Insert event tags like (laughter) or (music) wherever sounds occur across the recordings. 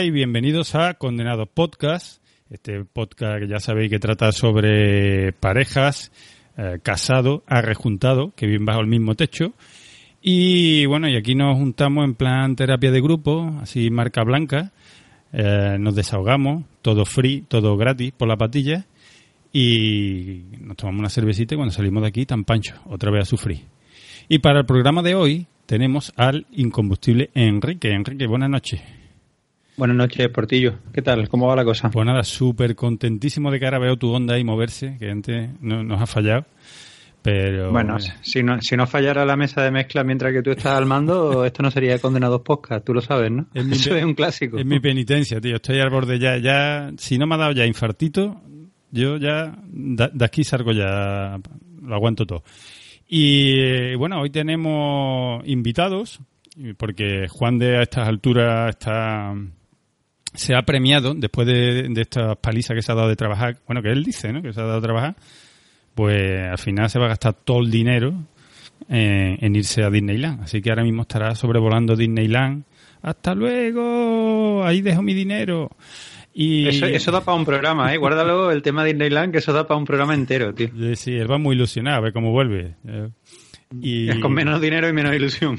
Y bienvenidos a Condenados Podcast, este podcast que ya sabéis que trata sobre parejas, eh, casado, arrejuntado, que viven bajo el mismo techo. Y bueno, y aquí nos juntamos en plan terapia de grupo, así marca blanca, eh, nos desahogamos, todo free, todo gratis por la patilla y nos tomamos una cervecita y cuando salimos de aquí tan pancho, otra vez a sufrir. Y para el programa de hoy tenemos al incombustible Enrique. Enrique, buenas noches. Buenas noches, Portillo. ¿Qué tal? ¿Cómo va la cosa? Pues nada, súper contentísimo de que ahora veo tu onda ahí moverse, que antes no, nos ha fallado. Pero bueno, si no, si no fallara la mesa de mezcla mientras que tú estás al mando, (laughs) esto no sería Condenados Podcast, tú lo sabes, ¿no? Es (laughs) Eso es un clásico. Es mi penitencia, tío. Estoy al borde ya, ya, si no me ha dado ya infartito, yo ya de aquí salgo ya, lo aguanto todo. Y eh, bueno, hoy tenemos invitados, porque Juan de a estas alturas está se ha premiado después de, de esta paliza que se ha dado de trabajar, bueno, que él dice, ¿no? Que se ha dado de trabajar, pues al final se va a gastar todo el dinero en irse a Disneyland. Así que ahora mismo estará sobrevolando Disneyland. Hasta luego, ahí dejo mi dinero. Y... Eso, da para un programa, ¿eh? Guárdalo el tema de Disneyland, que eso da para un programa entero, tío. Sí, él va muy ilusionado a ver cómo vuelve. Y... (laughs) Con menos dinero y menos ilusión.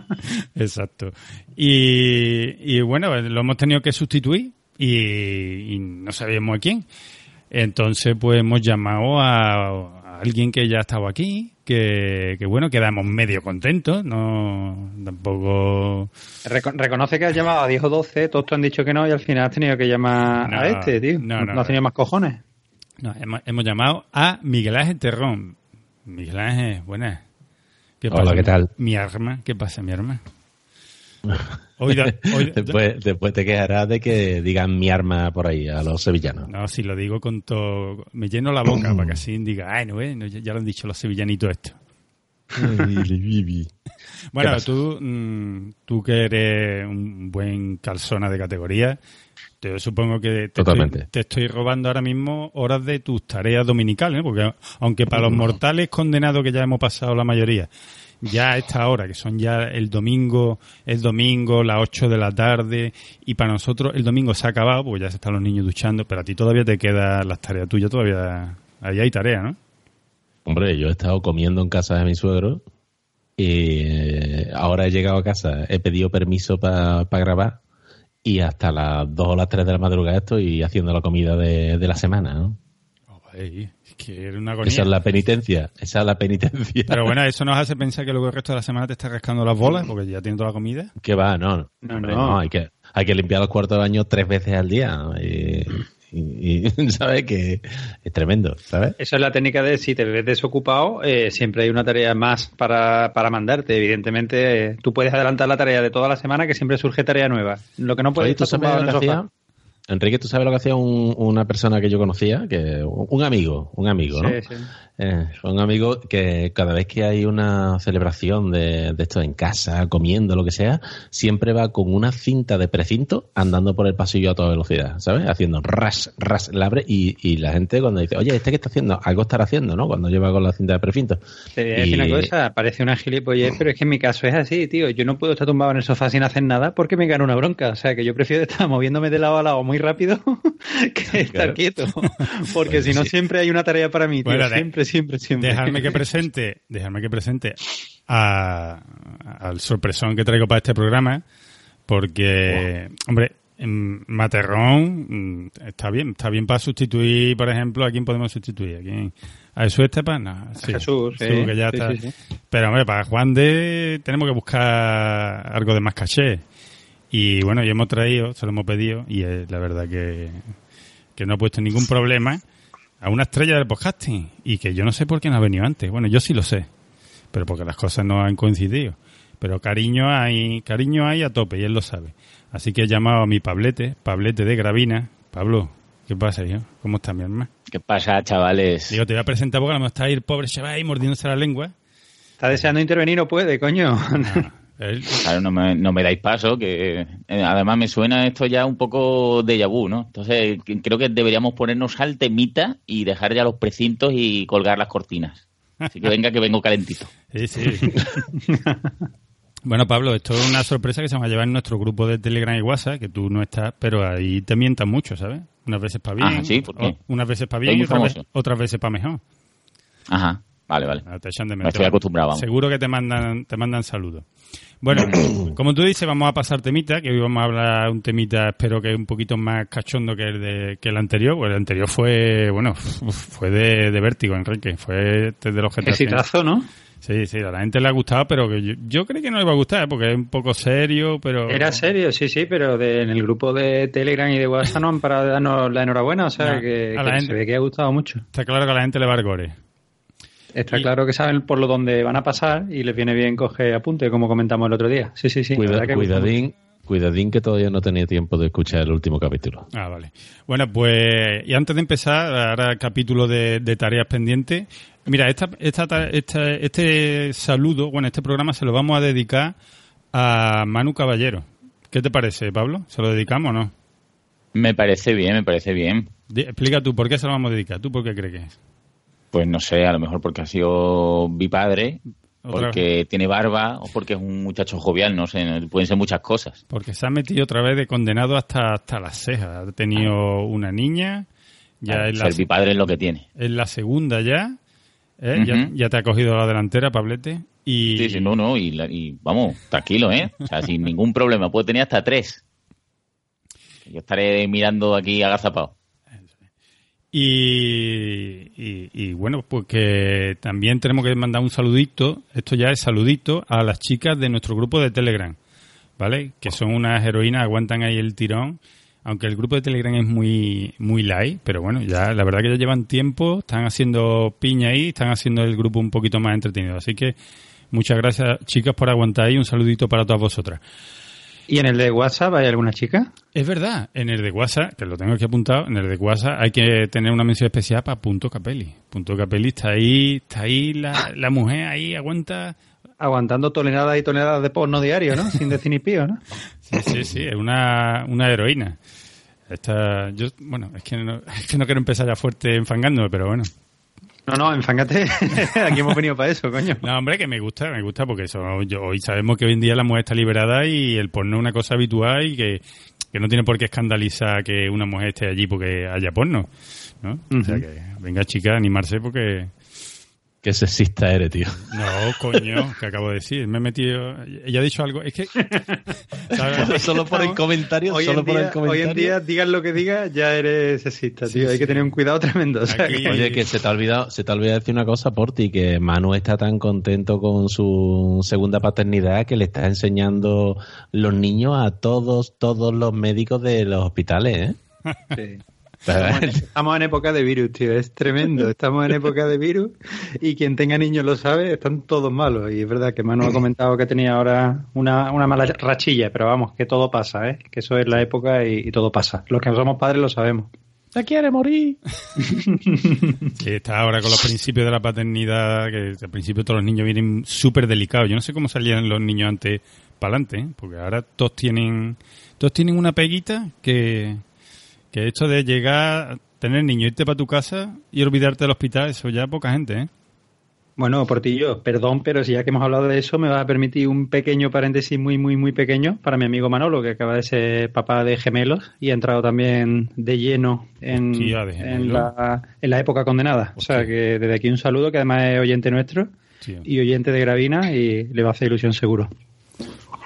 (laughs) Exacto. Y, bueno, lo hemos tenido que sustituir y, no sabíamos a quién. Entonces, pues hemos llamado a, alguien que ya estaba aquí, que, bueno, quedamos medio contentos, no tampoco... reconoce que has llamado a 10 o 12, todos te han dicho que no y al final has tenido que llamar a este, tío. No, no, has tenido más cojones. No, hemos, hemos, llamado a Miguel Ángel Terrón. Miguel Ángel, buenas. Hola, ¿qué tal? Mi arma, ¿qué pasa, mi arma? (laughs) después, después, te quejarás de que digan mi arma por ahí a los sevillanos. No, si lo digo con todo. Me lleno la boca para que (clears throat) así diga, ay, no, eh, ya lo han dicho los sevillanitos esto. bueno, tú, mm, tú que eres un buen calzona de categoría, te supongo que te estoy, te estoy, robando ahora mismo horas de tus tareas dominicales, ¿eh? porque aunque para los mortales condenados que ya hemos pasado la mayoría, ya a esta hora, que son ya el domingo, el domingo, las 8 de la tarde, y para nosotros el domingo se ha acabado, porque ya se están los niños duchando, pero a ti todavía te quedan las tareas tuyas, todavía, ahí hay tareas, ¿no? Hombre, yo he estado comiendo en casa de mi suegro y eh, ahora he llegado a casa, he pedido permiso para grabar y hasta las 2 o las 3 de la madrugada estoy haciendo la comida de, la semana, ¿no? esa es la penitencia, esa es la penitencia. Pero bueno, eso nos hace pensar que luego el resto de la semana te está rascando las bolas porque ya tienes toda la comida. Que va, no, no, no. hay, que, hay que limpiar los cuartos de baño tres veces al día. Y y, (laughs) ¿sabes? Que es tremendo, ¿sabes? Esa es la técnica de si te ves desocupado, eh, siempre hay una tarea más para, para mandarte. Evidentemente, eh, tú puedes adelantar la tarea de toda la semana, que siempre surge tarea nueva. Lo que no puedes estar en el sofá. Enrique, ¿tú sabes lo que hacía una persona que yo conocía? que Un amigo, un amigo, ¿no? Sí, sí. Eh, un amigo que cada vez que hay una celebración de, de, esto en casa, comiendo, lo que sea, siempre va con una cinta de precinto andando por el pasillo a toda velocidad, ¿sabes? Haciendo ras, ras, labre y, y la gente cuando dice, oye, ¿este qué está haciendo? Algo estará haciendo, ¿no? Cuando lleva con la cinta de precinto. Te voy a decir una cosa, parece una gilipollez, pero es que en mi caso es así, tío. Yo no puedo estar tumbado en el sofá sin hacer nada porque me gana una bronca. O sea, que yo prefiero (laughs) estar moviéndome de lado a lado muy rápido (laughs) que estar quieto. (laughs) Porque si no, siempre hay una tarea para mí, tío. siempre, siempre, siempre. Dejarme que presente, dejarme que presente al sorpresón que traigo para este programa, porque, hombre, Materrón mm, está bien, está bien para sustituir, por ejemplo, ¿a quién podemos sustituir? ¿A quién? ¿A Jesús Estepan? No, Jesús, sí, que ya está. Pero, hombre, para Juan de tenemos que buscar algo de más caché. Y bueno, ya hemos traído, se lo hemos pedido, y es la verdad que, que no ha puesto ningún problema a una estrella del podcasting y que yo no sé por qué no ha venido antes. Bueno, yo sí lo sé, pero porque las cosas no han coincidido. Pero cariño hay, cariño hay a tope y él lo sabe. Así que he llamado a mi Pablete, Pablete de Gravina. Pablo, ¿qué pasa, hijo? ¿Cómo está mi hermano? ¿Qué pasa, chavales? Digo, te voy a presentar porque no está ahí el pobre chaval ahí mordiéndose la lengua. Está deseando intervenir, no puede, coño. Claro, no me, no me dais paso, que eh, además me suena esto ya un poco de vu, ¿no? Entonces creo que deberíamos ponernos al temita y dejar ya los precintos y colgar las cortinas. Así que venga que vengo calentito. Sí, sí. (laughs) Bueno, Pablo, esto es una sorpresa que se va a llevar en nuestro grupo de Telegram y WhatsApp, que tú no estás, pero ahí te mientan mucho, ¿sabes? Unas veces para bien, ah, ¿sí? unas veces para bien y otras veces, para mejor. Ajá, vale, vale. Te echan de me estoy acostumbrado. Seguro que te mandan, te mandan saludos. Bueno, (clears throat) como tú dices, vamos a pasar temita, que hoy vamos a hablar un temita, espero que un poquito más cachondo que el, de, que el anterior, pues el anterior fue, bueno, fue de, de vértigo, Enrique, fue desde los GTA. Exitazo, ¿no? Sí, sí, a la gente le ha gustado, pero que yo, yo creo que no le va a gustar, porque es un poco serio, pero... Era serio, sí, sí, pero en el grupo de Telegram y de WhatsApp no han parado de darnos la enhorabuena, o sea, (laughs) que, se ve que ha gustado mucho. Está claro que a la gente le va a gore. Está claro que saben por lo donde van a pasar y les viene bien coger apunte, como comentamos el otro día. Sí, sí, sí. cuidadín, Cuidadín que todavía no tenía tiempo de escuchar el último capítulo. Ah, vale. Bueno, pues, y antes de empezar, ahora capítulo de, tareas pendientes. Mira, esta, esta, este saludo, bueno, este programa se lo vamos a dedicar a Manu Caballero. ¿Qué te parece, Pablo? ¿Se lo dedicamos o no? Me parece bien, me parece bien. explica tú, ¿por qué se lo vamos a dedicar? ¿Tú por qué crees que es? Pues no sé, a lo mejor porque ha sido mi padre porque tiene barba o porque es un muchacho jovial, no sé, pueden ser muchas cosas. Porque se ha metido otra vez de condenado hasta, hasta las cejas. Ha tenido una niña, ya es la, padre es lo que tiene. Es la segunda ya, ¿eh? ya, te ha cogido la delantera, Pablete. Y... Sí, sí, no, no, y, vamos, tranquilo, ¿eh? O sea, sin ningún problema, puede tener hasta tres. Yo estaré mirando aquí agazapado. Y, y, bueno, pues que también tenemos que mandar un saludito, esto ya es saludito, a las chicas de nuestro grupo de Telegram, ¿vale? Que son unas heroínas, aguantan ahí el tirón, aunque el grupo de Telegram es muy, muy light, pero bueno, ya la verdad que ya llevan tiempo, están haciendo piña ahí, están haciendo el grupo un poquito más entretenido. Así que muchas gracias chicas por aguantar ahí, un saludito para todas vosotras. ¿Y en el de WhatsApp hay alguna chica? Es verdad, en el de WhatsApp, que lo tengo aquí apuntado, en el de WhatsApp hay que tener una mención especial para Punto Capelli. Punto Capelli está ahí, está ahí la, la mujer ahí, aguanta... Aguantando toneladas y toneladas de porno diario, ¿no? Sin decir ni pío, ¿no? (laughs) Sí, sí, sí, es una, una heroína. Esta, yo, bueno, es que, no, (laughs) es que no quiero empezar ya fuerte enfangándome, pero bueno. No, no, enfángate. (laughs) Aquí hemos venido para eso, coño. No, hombre, que me gusta, me gusta porque eso, hoy sabemos que hoy en día la mujer está liberada y el porno es una cosa habitual y que, no tiene por qué escandalizar que una mujer esté allí porque haya porno, ¿no? O sea que, venga chica, animarse porque Qué sexista eres, tío. No, coño, que acabo de decir. Me he metido. Ella ha dicho algo. Es que. (laughs) solo por el comentario. Hoy, solo en por día, el comentario. hoy en día, digas lo que digas, ya eres sexista, tío. Hay que tener un cuidado tremendo. Oye, que se te ha olvidado, se te ha olvidado decir una cosa por ti, que Manu está tan contento con su segunda paternidad que le está enseñando los niños a todos, todos los médicos de los hospitales, ¿eh? Sí. Estamos en, época de virus, tío, es tremendo. Estamos en época de virus y quien tenga niños lo sabe, están todos malos. Y es verdad que Manu ha comentado que tenía ahora una, una mala rachilla, pero vamos, que todo pasa, ¿eh? Que eso es la época y, todo pasa. Los que somos padres lo sabemos. ¡Se quiere morir! (laughs) sí, está ahora con los principios de la paternidad, que al principio todos los niños vienen súper delicados. Yo no sé cómo salían los niños antes para adelante, ¿eh? porque ahora todos tienen, todos tienen una peguita que, que esto de llegar, tener niño, irte para tu casa y olvidarte del hospital, eso ya poca gente, ¿eh? Bueno, Portillo, perdón, pero si ya que hemos hablado de eso, me va a permitir un pequeño paréntesis muy, muy, muy pequeño para mi amigo Manolo, que acaba de ser papá de gemelos y ha entrado también de lleno en, en, la, en la, época condenada. O sea que desde aquí un saludo, que además es oyente nuestro y oyente de Gravina y le va a hacer ilusión seguro.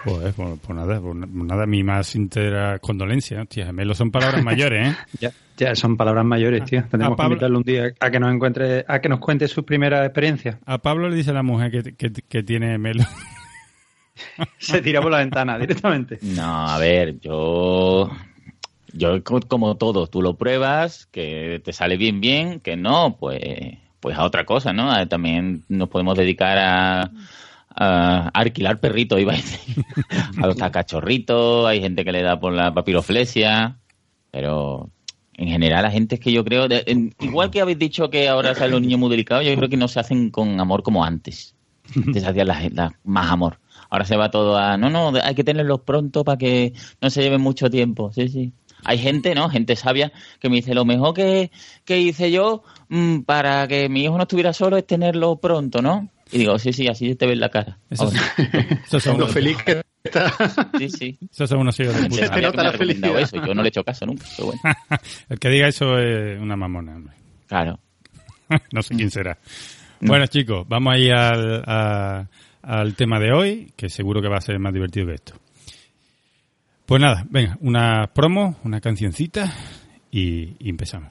Pues, pues, nada, pues nada, mi más sincera condolencia, hostia, gemelos son palabras mayores, ¿eh? (laughs) ya, ya son palabras mayores, tío. Tenemos que invitarle un día a que nos encuentre, a que nos cuente sus primeras experiencias. A Pablo le dice a la mujer que, que, tiene gemelo. (laughs) Se tira por la ventana directamente. No, a ver, yo yo como todo, tú lo pruebas, que te sale bien, bien, que no, pues, pues a otra cosa, ¿no? También nos podemos dedicar a, a alquilar perritos, iba a decir. (laughs) a los cachorritos, hay gente que le da por la papiroflesia, pero en general la gente es que yo creo, igual que habéis dicho que ahora salen los niños muy delicados, yo creo que no se hacen con amor como antes. Antes hacían más amor. Ahora se va todo a, no, no, hay que tenerlos pronto para que no se lleven mucho tiempo. Sí, sí. Hay gente, ¿no? Gente sabia que me dice, lo mejor que, que hice yo mm, para que mi hijo no estuviera solo es tenerlo pronto, ¿no? Y digo, sí, sí, así te ves la cara. Eso, eso son lo feliz que está. Sí, sí. Eso son unos hijos de puta. Se nota la felicidad. Eso. Yo no le he hecho caso nunca, pero bueno. (laughs) El que diga eso es una mamona, hombre. Claro. (laughs) no sé quién será. Bueno, chicos, vamos a ir al, a- al tema de hoy, que seguro que va a ser más divertido que esto. Pues nada, venga, una promo, una cancioncita y, y empezamos.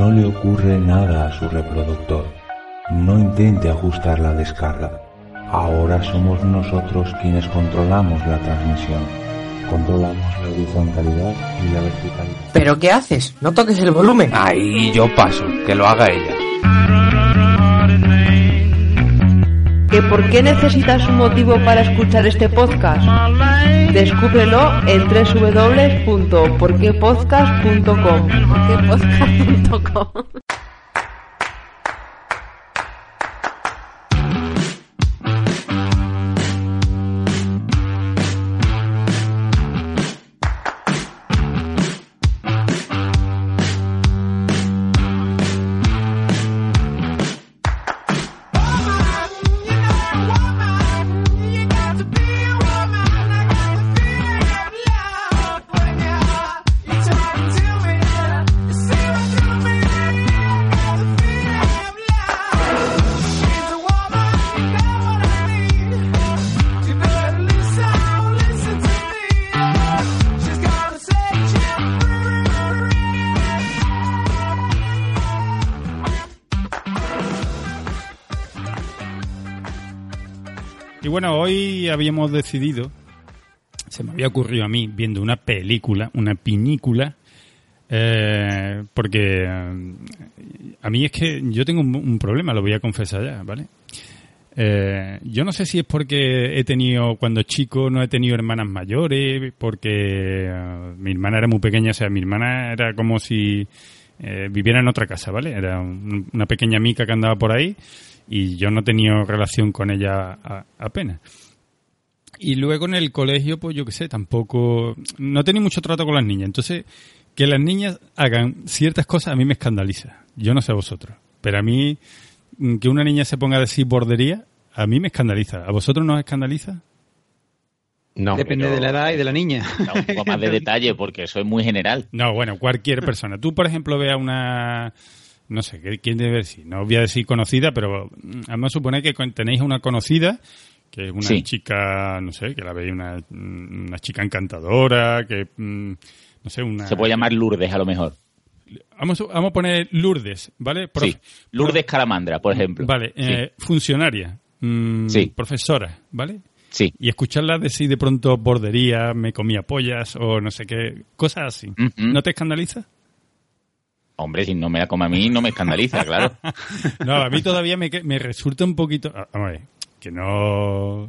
No le ocurre nada a su reproductor. No intente ajustar la descarga. Ahora somos nosotros quienes controlamos la transmisión. Controlamos la horizontalidad y la verticalidad. ¿Pero qué haces? No toques el volumen. Ahí yo paso, que lo haga ella. ¿Que por qué necesitas un motivo para escuchar este podcast? Descúbrelo en www.porquepodcast.com. bueno, hoy habíamos decidido, se me había ocurrido a mí, viendo una película, una pinícula, eh, porque eh, a mí es que yo tengo un, problema, lo voy a confesar ya, ¿vale? Eh, yo no sé si es porque he tenido, cuando chico, no he tenido hermanas mayores, porque eh, mi hermana era muy pequeña, o sea, mi hermana era como si eh, viviera en otra casa, ¿vale? Era un- una pequeña mica que andaba por ahí y yo no he tenido relación con ella a- apenas. Y luego en el colegio, pues yo qué sé, tampoco, no he tenido mucho trato con las niñas. Entonces, que las niñas hagan ciertas cosas a mí me escandaliza. Yo no sé a vosotros, pero a mí mm, que una niña se ponga a decir bordería, a mí me escandaliza. ¿A vosotros no os escandaliza? No. Depende pero- de la edad y de la niña. Un poco más de (laughs) detalle porque eso es muy general. No, bueno, cualquier persona. Tú, por ejemplo, ve a una... No sé, ¿qué- ¿quién debe decir? No voy a decir conocida, pero mm, vamos a suponer que tenéis una conocida, que es una Sí. chica, no sé, que la veis una, mm, una chica encantadora, que, mm, no sé, una... Se puede llamar Lourdes a lo mejor. Vamos, a- vamos a poner Lourdes, ¿vale? Sí. Lourdes Calamandra, por ejemplo. Vale, eh, funcionaria, Sí. profesora, ¿vale? Sí. Y escucharla decir de pronto bordería, me comía pollas o no sé qué, cosas así. ¿No te escandaliza? Hombre, si no me la come a mí, no me escandaliza, (laughs) claro. No, a mí todavía me, resulta un poquito... ah, Vamos a ver, que no,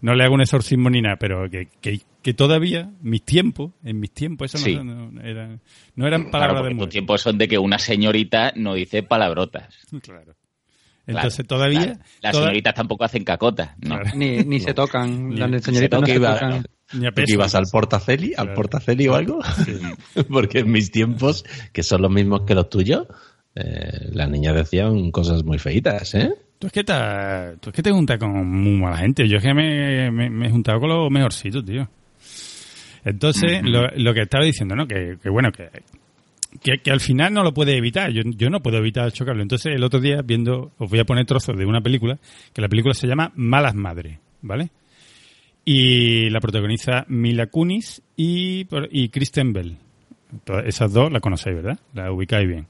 no le hago un exorcismo ni nada, pero que, que, que todavía, mis tiempos, en mis tiempos, eso Sí. no, no, eran, no eran palabras de tus mujer. tiempos son de que una señorita no dice palabrotas. (laughs) Claro. Entonces Claro, todavía... claro. Las toda- señoritas tampoco hacen cacotas, ¿no? Claro. Ni, ni se tocan. Ni- Las señoritas no se iba- tocan. Ni a ¿Tú que peso. ibas al portaceli, al Claro. portaceli o algo? (laughs) Porque en mis tiempos, que son los mismos que los tuyos, eh, las niñas decían cosas muy feitas, ¿eh? Tú es que te, tú es que te juntas con muy mala gente. Yo es que me, me, me he juntado con los mejorcitos, tío. Entonces, lo, lo que estaba diciendo, ¿no? Que, que bueno, que, que, que al final no lo puede evitar. Yo, yo no puedo evitar chocarlo. Entonces, el otro día, viendo, os voy a poner trozos de una película, que la película se llama Malas Madres, ¿vale? Y la protagoniza Mila Kunis y, y Kristen Bell. Todas esas dos la conocéis, ¿verdad? La ubicáis bien.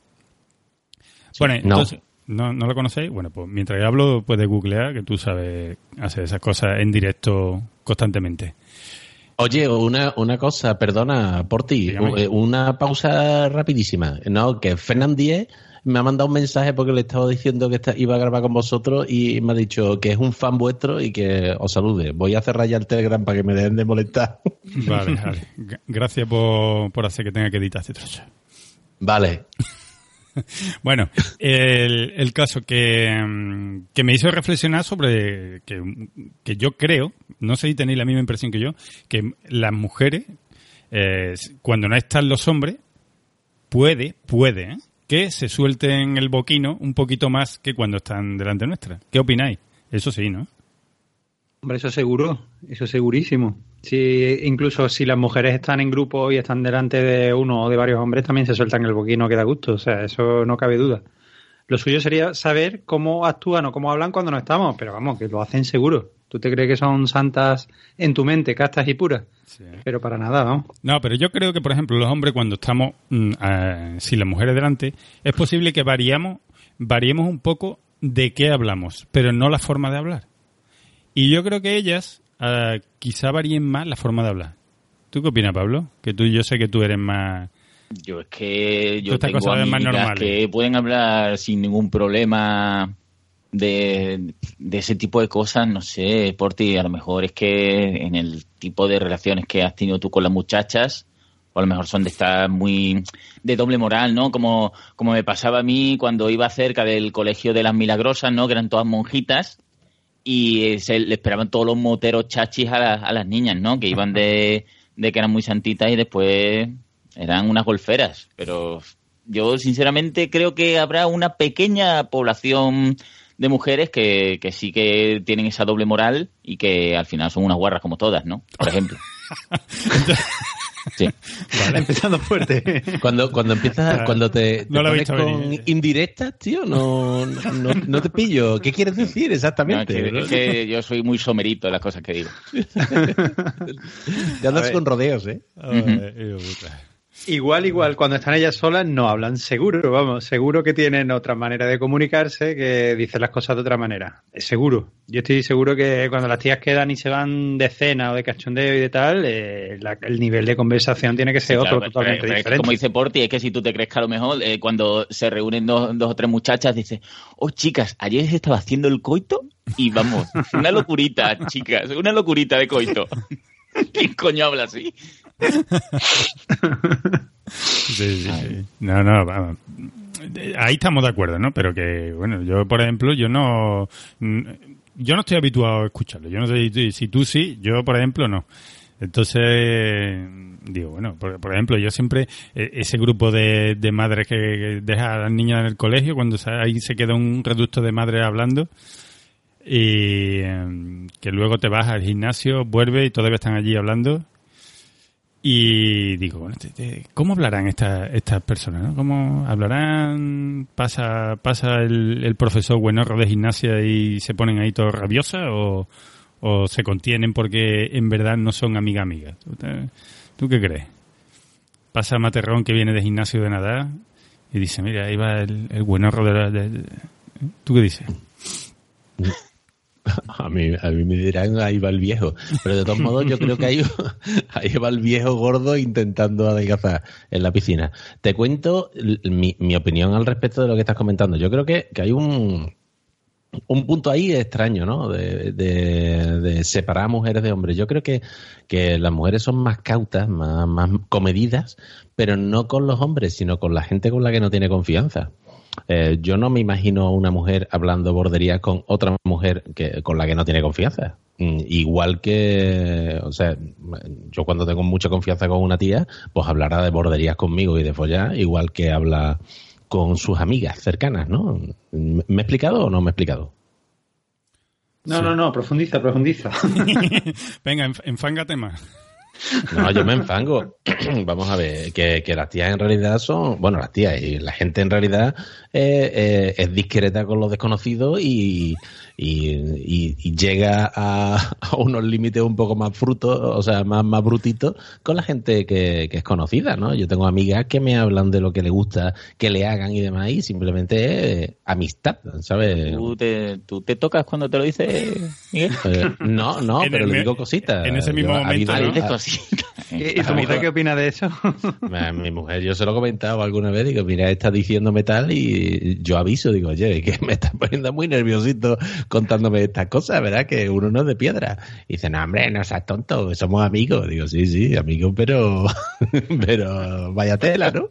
Bueno, No. entonces, ¿no, ¿no lo conocéis? Bueno, pues mientras yo hablo, puedes googlear, que tú sabes hacer esas cosas en directo constantemente. Oye, una, una cosa, perdona, por ti, eh, una pausa rapidísima. No, que Fernand Diez me ha mandado un mensaje porque le estaba diciendo que iba a grabar con vosotros y me ha dicho que es un fan vuestro y que os salude. Voy a cerrar ya el Telegram para que me dejen de molestar. (laughs) Vale, vale. Gracias por, por hacer que tenga que editar este trozo. Vale. (laughs) bueno, el, el caso que, que, me hizo reflexionar sobre que, que, yo creo, no sé si tenéis la misma impresión que yo, que las mujeres, eh, cuando no están los hombres, puede, puede, ¿eh? Que se suelten el boquino un poquito más que cuando están delante nuestra. ¿Qué opináis? Eso sí, ¿no? Hombre, eso seguro, eso segurísimo. Sí, incluso si las mujeres están en grupo y están delante de uno o de varios hombres, también se sueltan el boquino que da gusto. O sea, eso no cabe duda. Lo suyo sería saber cómo actúan o cómo hablan cuando no estamos, pero vamos, que lo hacen seguro. ¿Tú te crees que son santas en tu mente, castas y puras? Pero para nada, ¿no? No, pero yo creo que, por ejemplo, los hombres cuando estamos mm, sin las mujeres delante, es posible que variamos, variemos un poco de qué hablamos, pero no la forma de hablar. Y yo creo que ellas uh, quizá varíen más la forma de hablar. ¿Tú qué opinas, Pablo? Que tú, yo sé que tú eres más... Yo es que yo tengo amigas que pueden hablar sin ningún problema de, ese tipo de cosas, no sé, por ti, a lo mejor es que en el tipo de relaciones que has tenido tú con las muchachas, o a lo mejor son de estar muy de doble moral, ¿no? Como, como me pasaba a mí cuando iba cerca del colegio de las milagrosas, ¿no? Que eran todas monjitas, y se le esperaban todos los moteros chachis a, a las niñas, ¿no? Que iban de, de que eran muy santitas y después eran unas golferas. Pero yo sinceramente creo que habrá una pequeña población de mujeres que, que sí que tienen esa doble moral y que al final son unas guarras como todas, ¿no? Por ejemplo. (laughs) Sí. Vale. Empezando fuerte. Cuando, cuando empiezas, cuando te, te pones con indirectas, tío, no, no, no, te pillo. ¿Qué quieres decir exactamente? es, que, yo soy muy somerito en las cosas que digo. (laughs) te andas con rodeos, ¿eh? Igual, igual, cuando están ellas solas no hablan seguro, vamos, seguro que tienen otra manera de comunicarse, que dicen las cosas de otra manera. Es seguro. Yo estoy seguro que cuando las tías quedan y se van de cena o de cachondeo y de tal, eh, el nivel de conversación tiene que ser otro totalmente diferente. como dice Porti, es que si tú te crees que a lo mejor eh, cuando se reúnen dos, dos o tres muchachas, dice, oh chicas, ayer se estaba haciendo el coito y vamos, una locurita, (laughs) chicas, una locurita de coito. (laughs) ¿Quién coño habla así? (laughs) sí, sí, No, no, vamos. Ahí estamos de acuerdo, ¿no? Pero que, bueno, yo, por ejemplo, yo no. Yo no estoy habituado a escucharlo. Yo no sé si tú sí, yo, por ejemplo, no. Entonces, digo, bueno, por, ejemplo, yo siempre, e, ese grupo de, de madres que, deja a las niñas en el colegio, cuando ahí se queda un reducto de madres hablando, y em, que luego te vas al gimnasio, vuelve y todavía están allí hablando, y digo, ¿cómo hablarán estas estas personas? ¿no? ¿Cómo hablarán? ¿Pasa pasa el, profesor buenorro de gimnasia y se ponen ahí todos rabiosas? ¿O, ¿O se contienen porque en verdad no son amiga amigas? ¿Tú, qué crees? Pasa Materrón que viene de gimnasio de nadar y dice, mira, ahí va el, el buenorro de, la, de... ¿Tú qué dices? (laughs) A mí, a mí me dirán, ahí va el viejo. Pero de todos modos, yo creo que ahí, (laughs) ahí va el viejo gordo intentando adelgazar en la piscina. Te cuento mi, mi opinión al respecto de lo que estás comentando. Yo creo que, que hay un, un punto ahí extraño, ¿no? De, de, de, separar a mujeres de hombres. Yo creo que, que las mujeres son más cautas, más, más comedidas, pero no con los hombres, sino con la gente con la que no tiene confianza. Eh, yo no me imagino a una mujer hablando bordería con otra mujer que, con la que no tiene confianza. Mm, igual que, o sea, yo cuando tengo mucha confianza con una tía, pues hablará de borderías conmigo y de follar, igual que habla con sus amigas cercanas, ¿no? ¿Me he explicado o no me he explicado? No, no, no, profundiza, profundiza. (laughs) Venga, enfángate más. No, yo me enfango. (clears throat) Vamos a ver, que, que, las tías en realidad son, bueno, las tías y la gente en realidad eh, eh, es discreta con los desconocidos y, y, y, llega (laughs) a, unos límites un poco más frutos, o sea, más, más brutitos con la gente que, que, es conocida, ¿no? Yo tengo amigas que me hablan de lo que le gusta que le hagan y demás y simplemente es amistad, ¿sabes? ¿Tú te, ¿Tú te, tocas cuando te lo dice Miguel? (laughs) Eh, no, no, pero le digo cositas. En ese mismo momento, ¿no? (laughs) nerviosita. ¿Y, tu mujer qué opina de eso? Mi mujer, yo se lo he comentado alguna vez, digo, mira, está diciéndome tal y yo aviso, digo, oye, que me está poniendo muy nerviosito contándome estas cosas, ¿verdad? Que uno no es de piedra. Y dice, no, hombre, no seas tonto, somos amigos. Digo, sí, sí, amigos, pero, (laughs) pero vaya tela, ¿no?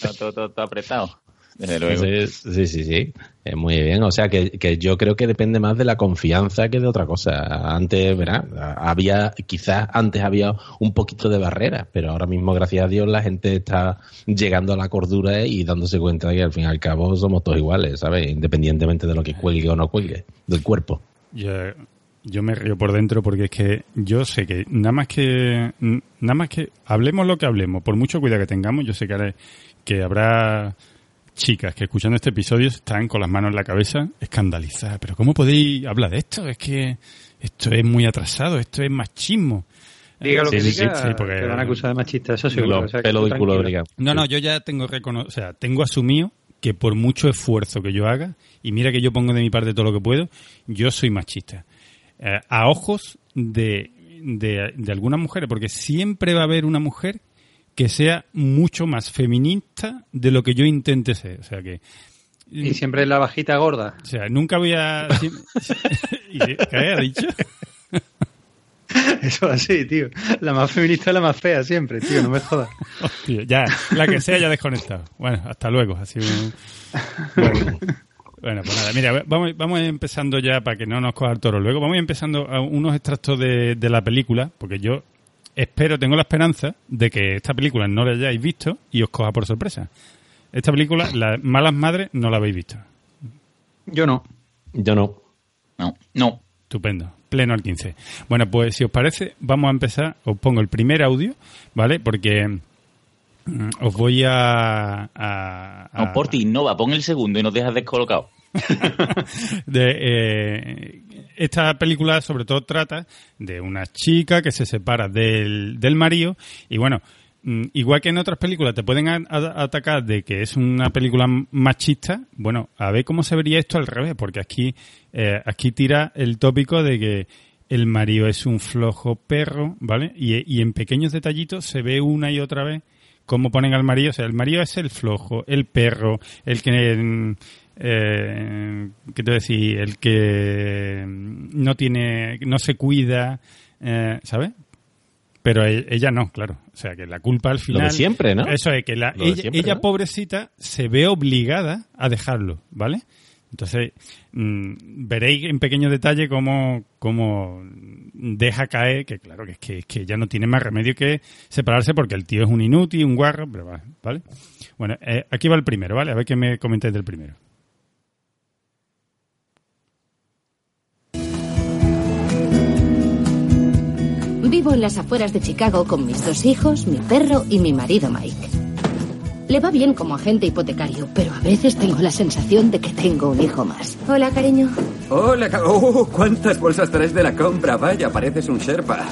todo, todo, todo apretado. Desde luego. Sí, sí, sí. muy bien. O sea, que, que, yo creo que depende más de la confianza que de otra cosa. Antes, ¿verdad? Había, quizás antes había un poquito de barrera, pero ahora mismo, gracias a Dios, la gente está llegando a la cordura y dándose cuenta de que al fin y al cabo somos todos iguales, ¿sabes? Independientemente de lo que cuelgue o no cuelgue del cuerpo. Yo, yo me río por dentro porque es que yo sé que nada más que nada más que hablemos lo que hablemos, por mucho cuidado que tengamos, yo sé que, que habrá chicas que escuchando este episodio están con las manos en la cabeza escandalizadas. Pero ¿cómo podéis hablar de esto? Es que esto es muy atrasado, esto es machismo. Diga lo que diga, porque te van a acusar de machista, eso sí. Lo, no, no, yo ya tengo o sea, tengo asumido que por mucho esfuerzo que yo haga, y mira que yo pongo de mi parte todo lo que puedo, yo soy machista. Eh, a ojos de, de, de algunas mujeres, porque siempre va a haber una mujer que sea mucho más feminista de lo que yo intente ser. O sea que. Y siempre es la bajita gorda. O sea, nunca voy a. (laughs) (laughs) ¿Qué ha dicho? Eso así, tío. La más feminista es la más fea siempre, tío, no me jodas. ya, la que sea ya desconectado. Bueno, hasta luego. Así bueno, bueno, pues nada, mira, vamos, vamos empezando ya para que no nos coja el toro luego. Vamos empezando a unos extractos de, de la película, porque yo espero, tengo la esperanza de que esta película no la hayáis visto y os coja por sorpresa. Esta película, Las Malas Madres, no la habéis visto. Yo no. Yo no. No. No. Estupendo. Pleno al 15. Bueno, pues si os parece, vamos a empezar. Os pongo el primer audio, ¿vale? Porque mm, os voy a... a, a... No, por ti, innova, pon el segundo y nos dejas descolocado. (laughs) de, eh, esta película sobre todo trata de una chica que se separa del, del marido y bueno, mm, igual que en otras películas te pueden atacar de que es una película machista, bueno, a ver cómo se vería esto al revés, porque aquí, eh, aquí tira el tópico de que el marido es un flojo perro, ¿vale? Y, y en pequeños detallitos se ve una y otra vez cómo ponen al marido, o sea, el marido es el flojo, el perro, el que mm, eh, ¿qué te decir? El que no tiene, no se cuida, eh, ¿sabes? Pero e, ella no, claro. O sea, que la culpa al final... Lo de siempre, ¿no? Eso es, que la, ella, pobrecita, se ve obligada a dejarlo, ¿vale? Entonces, mm, veréis en pequeño detalle cómo, cómo deja caer, que claro, que es que, que ella no tiene más remedio que separarse porque el tío es un inútil, un guarro, pero ¿vale? Bueno, eh, aquí va el primero, ¿vale? A ver qué me comentáis del primero. Vivo en las afueras de Chicago con mis dos hijos, mi perro y mi marido Mike. Le va bien como agente hipotecario, pero a veces tengo la sensación de que tengo un hijo más. Hola, cariño. Hola, oh, ¿cuántas bolsas traes de la compra? Vaya, pareces un Sherpa.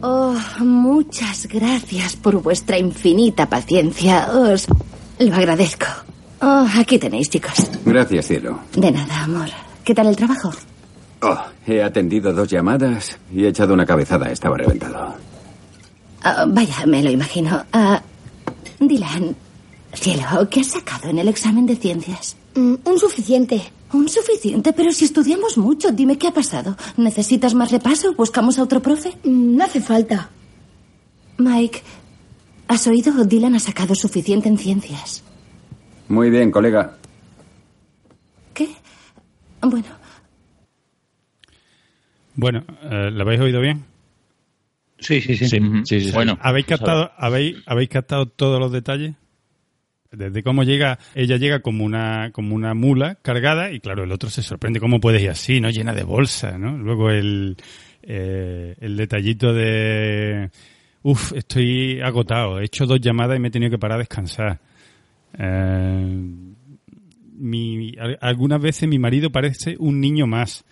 Oh, muchas gracias por vuestra infinita paciencia. Os lo agradezco. Oh, aquí tenéis, chicos. Gracias, cielo. De nada, amor. ¿Qué tal el trabajo? Oh, he atendido dos llamadas y he echado una cabezada. Estaba reventado. Ah, vaya, me lo imagino. Ah, Dylan, cielo, ¿qué has sacado en el examen de ciencias? Mm, un suficiente. Un suficiente, pero si estudiamos mucho, dime qué ha pasado. ¿Necesitas más repaso? ¿Buscamos a otro profe? Mm, no hace falta. Mike, ¿has oído? Dylan ha sacado suficiente en ciencias. Muy bien, colega. ¿Qué? Bueno, bueno, eh, ¿lo habéis oído bien? Sí, sí, sí. sí, bueno, ¿habéis captado, habéis, ¿habéis captado todos los detalles? Desde cómo llega, ella llega como una, como una mula cargada y claro, el otro se sorprende cómo puede ir así, ¿no? Llena de bolsa, ¿no? Luego el, eh, el detallito de, uff, estoy agotado, he hecho dos llamadas y me he tenido que parar a descansar. Eh, mi, algunas veces mi marido parece un niño más.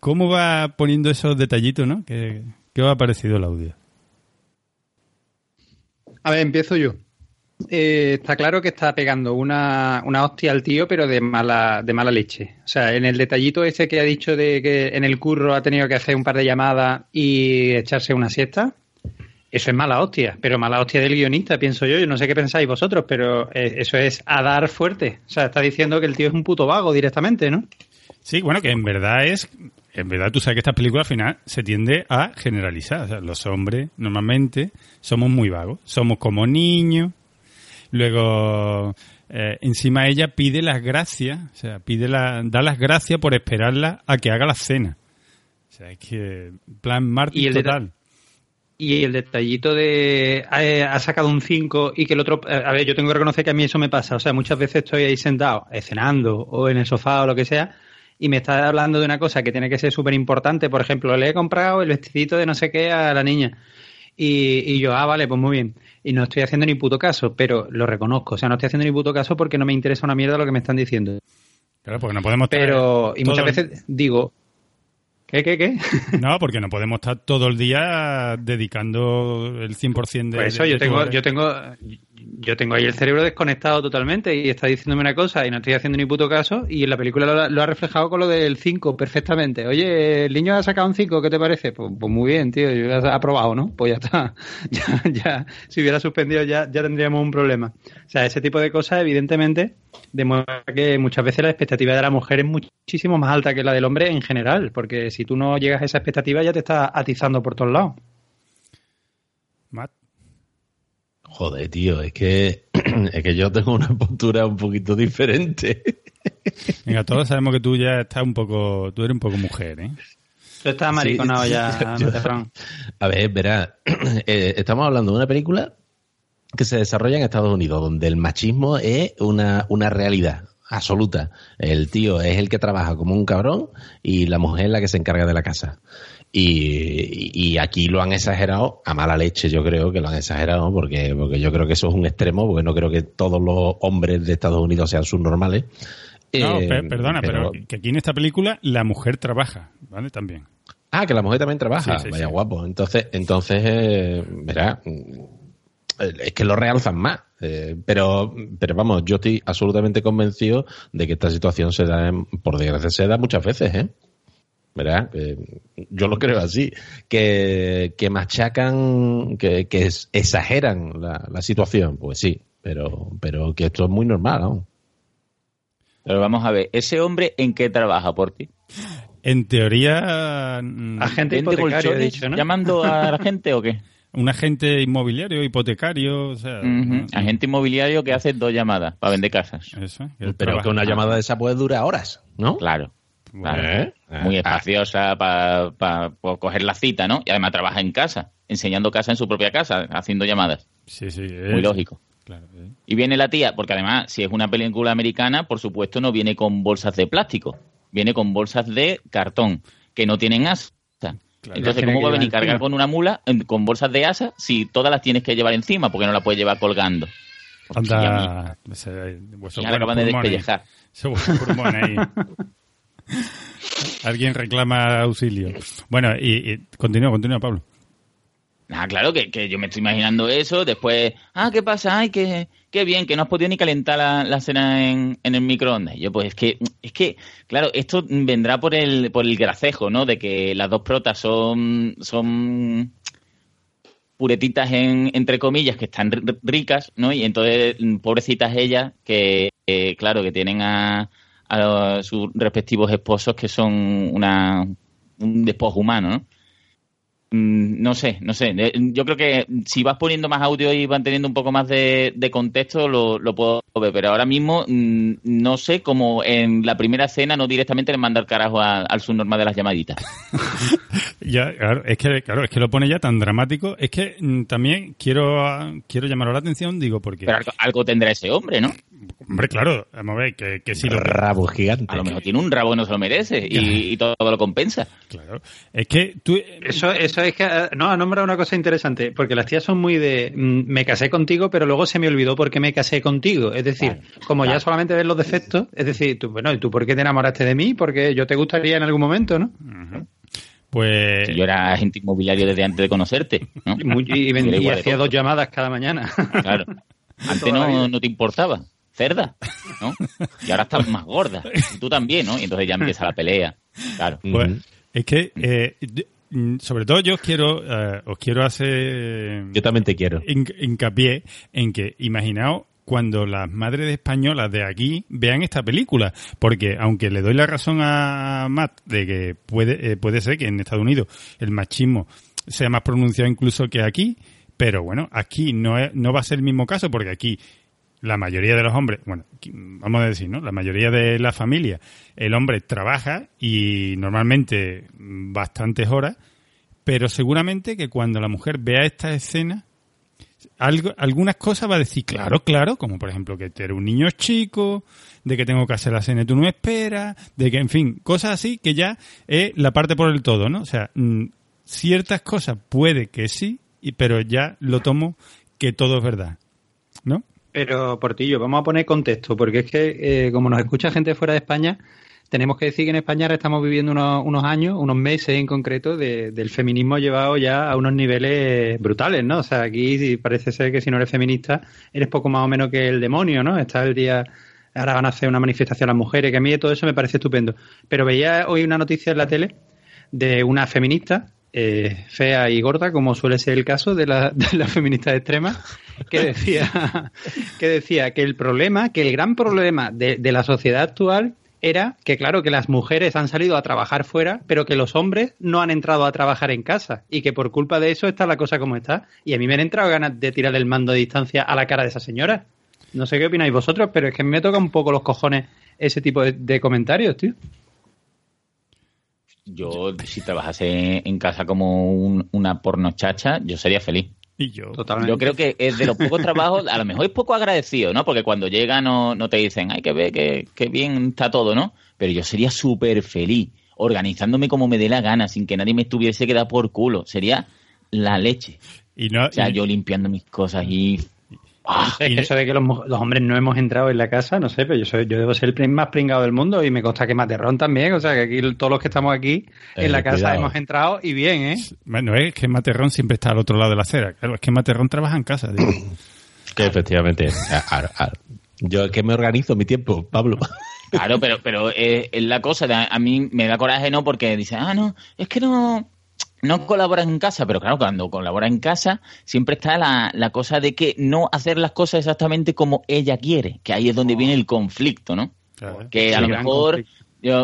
¿Cómo va poniendo esos detallitos, no? ¿Qué, os ha parecido el audio? A ver, empiezo yo. eh, está claro que está pegando una, una hostia al tío, pero de mala, de mala leche. O sea, en el detallito ese que ha dicho de que en el curro ha tenido que hacer un par de llamadas y echarse una siesta, eso es mala hostia, pero mala hostia del guionista, pienso yo. Yo no sé qué pensáis vosotros, pero eh, eso es a dar fuerte. O sea, está diciendo que el tío es un puto vago directamente, ¿no? Sí, bueno, que en verdad es en verdad tú sabes que esta película al final se tiende a generalizar. O sea, los hombres normalmente somos muy vagos, somos como niños. Luego, eh, encima ella pide las gracias, o sea, pide la, da las gracias por esperarla a que haga la cena. O sea, es que plan Martín total. Y el detallito de eh, ha sacado un 5 y que el otro. Eh, a ver, yo tengo que reconocer que a mí eso me pasa. O sea, muchas veces estoy ahí sentado, cenando o en el sofá o lo que sea, y me está hablando de una cosa que tiene que ser súper importante. Por ejemplo, le he comprado el vestidito de no sé qué a la niña. Y, y, yo, ah, vale, pues muy bien. Y no estoy haciendo ni puto caso, pero lo reconozco. O sea, no estoy haciendo ni puto caso porque no me interesa una mierda lo que me están diciendo. Claro, porque no podemos... Pero, y muchas veces digo, ¿Qué, qué, qué? (laughs) No, porque no podemos estar todo el día dedicando el 100% de... Por eso yo tengo, yo tengo, yo tengo ahí el cerebro desconectado totalmente y está diciéndome una cosa y no estoy haciendo ni puto caso y en la película lo, ha reflejado con lo del 5 perfectamente. Oye, el niño ha sacado un 5, ¿qué te parece? Pues, pues, muy bien, tío, yo ya aprobado, ¿no? Pues ya está. (laughs) Ya, ya, si hubiera suspendido ya, ya tendríamos un problema. O sea, ese tipo de cosas evidentemente demuestra que muchas veces la expectativa de la mujer es muchísimo más alta que la del hombre en general, porque si tú no llegas a esa expectativa ya te estás atizando por todos lados. Joder, tío, es que, (clears throat) es que yo tengo una postura un poquito diferente. (laughs) Venga, todos sabemos que tú ya estás un poco, tú eres un poco mujer, ¿eh? Tú estás mariconado ya, (laughs) A ver, verá, (clears throat) eh, estamos hablando de una película que se desarrolla en Estados Unidos, donde el machismo es una, una realidad absoluta. El tío es el que trabaja como un cabrón y la mujer es la que se encarga de la casa. Y, aquí lo han exagerado a mala leche, yo creo que lo han exagerado, porque, porque yo creo que eso es un extremo, porque no creo que todos los hombres de Estados Unidos sean subnormales. No, eh, perdona, pero, que aquí en esta película la mujer trabaja, ¿vale? También. Ah, que la mujer también trabaja. Vaya guapo. Entonces, entonces, eh, verá, es que lo realzan más. Eh, pero, pero vamos, yo estoy absolutamente convencido de que esta situación se da, por desgracia, se da muchas veces, ¿eh? ¿Verdad? yo lo creo así, que, que machacan, que, que exageran la, situación, pues sí, pero, pero que esto es muy normal, ¿no? Pero vamos a ver, ¿ese hombre en qué trabaja por ti? En teoría... Agente hipotecario, he dicho, ¿no? ¿Llamando a la gente o qué? (laughs) Un agente inmobiliario, hipotecario, o sea... Agente inmobiliario que hace dos llamadas para vender casas. Eso, Pero que una llamada de esa puede durar horas, ¿no? Claro. ¿Eh? Muy ah. espaciosa para coger la cita, ¿no? Y además trabaja en casa, enseñando casa en su propia casa, haciendo llamadas. Sí, sí. Muy lógico. Y viene la tía, porque además, si es una película americana, por supuesto no viene con bolsas de plástico, viene con bolsas de cartón, que no tienen asa. Entonces, ¿cómo va a venir cargar con una mula con bolsas de asa si todas las tienes que llevar encima? Porque no la puedes llevar colgando. Anda, ya acaban de despellejar. ahí. (laughs) Alguien reclama auxilio. Bueno, y, continúa, continúa, Pablo. Ah, claro, que, yo me estoy imaginando eso. Después, ah, ¿qué pasa? Ay, qué, qué bien, que no has podido ni calentar la, cena en, en, el microondas. Yo, pues es que, es que, claro, esto vendrá por el, por el gracejo, ¿no? De que las dos protas son, son puretitas en, entre comillas, que están ricas, ¿no? Y entonces, pobrecitas ellas, que, claro, que tienen a, a sus respectivos esposos que son una, un despojo humano, ¿no? Mm, no sé, no sé. Yo creo que si vas poniendo más audio y van teniendo un poco más de, contexto, lo, puedo ver. Pero ahora mismo mm, no sé cómo en la primera escena no directamente le manda el carajo al subnormal de las llamaditas. (laughs) ya, claro, es que, claro, es que lo pone ya tan dramático. Es que mm, también quiero, quiero llamar la atención, digo, porque. Pero algo, tendrá ese hombre, ¿no? Hombre, claro, vamos a ver, que, que si lo... Rabo gigante. A lo mejor tiene un rabo y no se lo merece y, todo lo compensa. Claro. Es que tú... Eso, eso es que... Eh, no, ha nombrado una cosa interesante, porque las tías son muy de... Mm, me casé contigo, pero luego se me olvidó por qué me casé contigo. Es decir, como ya solamente ves los defectos, es decir, tú, bueno, ¿y tú por qué te enamoraste de mí? Porque yo te gustaría en algún momento, ¿no? Pues... yo era agente inmobiliario desde antes de conocerte, ¿no? (laughs) Y, y, hacía dos llamadas cada mañana. (laughs) Claro. Antes no, no te importaba. Cerda, ¿no? (laughs) Y ahora estás más gorda. Y tú también, ¿no? Y entonces ya empieza la pelea. Claro. Pues, es que, eh, sobre todo yo os quiero, eh, os quiero hacer... Yo también te quiero. hincapié en que, imaginaos cuando las madres españolas de aquí vean esta película, porque aunque le doy la razón a Matt de que puede, eh, puede ser que en Estados Unidos el machismo sea más pronunciado incluso que aquí, pero bueno, aquí no, no va a ser el mismo caso, porque aquí la mayoría de los hombres, bueno, vamos a decir, ¿no? La mayoría de la familia, el hombre trabaja y normalmente bastantes horas, pero seguramente que cuando la mujer vea esta escena, algo, algunas cosas va a decir, claro, claro, como por ejemplo que eres un niño chico, de que tengo que hacer la cena y tú no esperas, de que, en fin, cosas así que ya es la parte por el todo, ¿no? O sea, mm, ciertas cosas puede que sí, pero ya lo tomo que todo es verdad, ¿no? Pero, Portillo, vamos a poner contexto, porque es que, eh, como nos escucha gente fuera de España, tenemos que decir que en España estamos viviendo unos, años, unos meses en concreto, del feminismo llevado ya a unos niveles brutales, ¿no? O sea, aquí parece ser que si no eres feminista, eres poco más o menos que el demonio, ¿no? Está el día, ahora van a hacer una manifestación a las mujeres, que a mí todo eso me parece estupendo. Pero veía hoy una noticia en la tele de una feminista eh, fea y gorda, como suele ser el caso de la, de feminista extrema, que decía, que decía que el problema, que el gran problema de, de, la sociedad actual era que, claro, que las mujeres han salido a trabajar fuera, pero que los hombres no han entrado a trabajar en casa y que por culpa de eso está la cosa como está. Y a mí me han entrado ganas de tirar el mando de distancia a la cara de esa señora. No sé qué opináis vosotros, pero es que me toca un poco los cojones ese tipo de comentarios, tío. Yo, si trabajase en casa como una pornochacha, yo sería feliz. Y yo. Totalmente. Yo creo que es de los pocos trabajos, a lo mejor es poco agradecido, ¿no? Porque cuando llega no, no te dicen, ay, que ve, que, bien está todo, ¿no? Pero yo sería súper feliz, organizándome como me dé la gana, sin que nadie me estuviese que dar por culo. Sería la leche. Y no, o sea, yo limpiando mis cosas y Es que eso de que los, hombres no hemos entrado en la casa, no sé, pero yo soy, yo debo ser el más pringado del mundo y me consta que Materrón también, o sea que aquí todos los que estamos aquí en eh, la casa hemos entrado y bien, ¿eh? Bueno, es que Materrón siempre está al otro lado de la acera, claro, es que Materrón trabaja en casa, digo. (coughs) que efectivamente, yo es que me organizo mi tiempo, Pablo. Claro, pero, pero es, la cosa, a mí me da coraje no porque dice, ah, no, es que no, no colaboras en casa, pero claro, cuando colaboras en casa siempre está la, la, cosa de que no hacer las cosas exactamente como ella quiere, que ahí es donde viene el conflicto, ¿no? que a lo mejor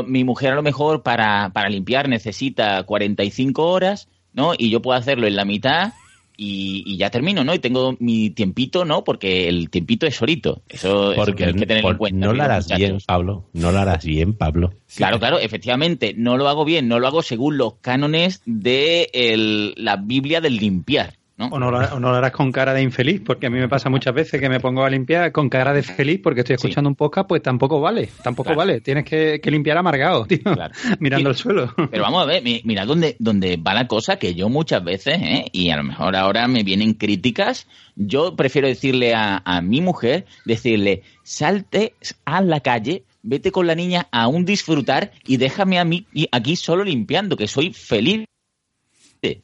mi mujer a lo mejor para, para limpiar necesita 45 horas, ¿no? Y yo puedo hacerlo en la mitad y, ya termino, ¿no? Y tengo mi tiempito, ¿no? Porque el tiempito es solito. Eso, Porque que tener en cuenta. No lo harás bien, Pablo. No lo harás bien, Pablo. Claro, claro, efectivamente. No lo hago bien, no lo hago según los cánones de la Biblia del limpiar. O, no lo, harás con cara de infeliz, porque a mí me pasa muchas veces que me pongo a limpiar con cara de feliz porque estoy escuchando un podcast, pues tampoco vale, tampoco vale. Tienes que, limpiar amargado, tío, (laughs) mirando el suelo. Pero vamos a ver, mira dónde, dónde va la cosa que yo muchas veces, ¿eh? y a lo mejor ahora me vienen críticas, yo prefiero decirle a, a mi mujer, decirle, salte a la calle, vete con la niña a un disfrutar y déjame a mí aquí solo limpiando, que soy feliz,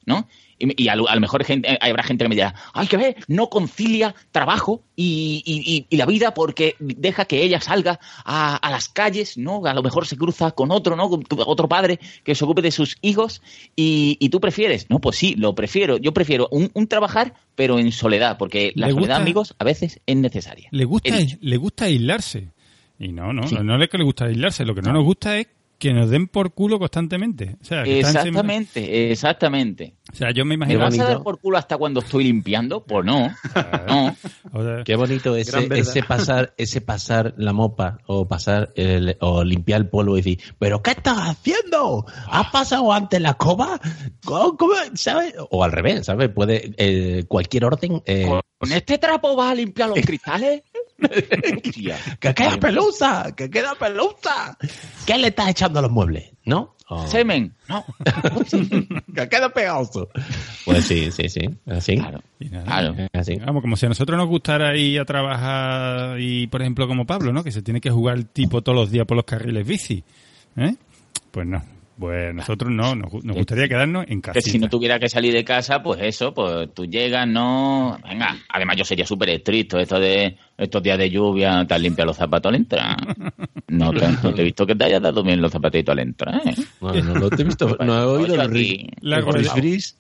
¿no? Y, a, lo, mejor gente, eh, habrá gente que me dirá, ay, que ve, no concilia trabajo y, la vida porque deja que ella salga a, las calles, ¿no? A lo mejor se cruza con otro, ¿no? Con otro padre que se ocupe de sus hijos y, tú prefieres. No, pues sí, lo prefiero. Yo prefiero un, trabajar, pero en soledad, porque la soledad, amigos, a veces es necesaria. Le gusta, le gusta aislarse. Y no, no, no es que le gusta aislarse, lo que no nos gusta es que nos den por culo constantemente. exactamente, exactamente. O sea, yo me imagino. ¿Me vas a dar por culo hasta cuando estoy limpiando? Pues no. no. (laughs) Qué bonito ese, ese pasar, ese pasar la mopa o pasar el, o limpiar el polvo y decir, ¿pero qué estás haciendo? ¿Has pasado antes la escoba? ¿Cómo, sabes O al revés, ¿sabes? Puede, eh, cualquier orden. Eh, ¿Con este trapo vas a limpiar los (laughs) cristales? que queda pelusa, que queda pelusa. ¿Qué le estás echando a los muebles? ¿No? Oh. Semen, no. (laughs) que queda pegajoso. Pues sí, sí, sí. Así. Claro. claro. Así. Vamos, como si a nosotros nos gustara ir a trabajar y, por ejemplo, como Pablo, ¿no? Que se tiene que jugar el tipo todos los días por los carriles bici. ¿Eh? Pues no. Pues nosotros no, nos, gustaría quedarnos en casa. Que si no tuviera que salir de casa, pues eso, pues tú llegas, no. Venga, además yo sería súper estricto. Esto de estos días de lluvia, te has limpiado los zapatos al entrar. No te, he visto que te hayas dado bien los zapatitos al entrar. ¿eh? No, no, te he visto, no he oído el, la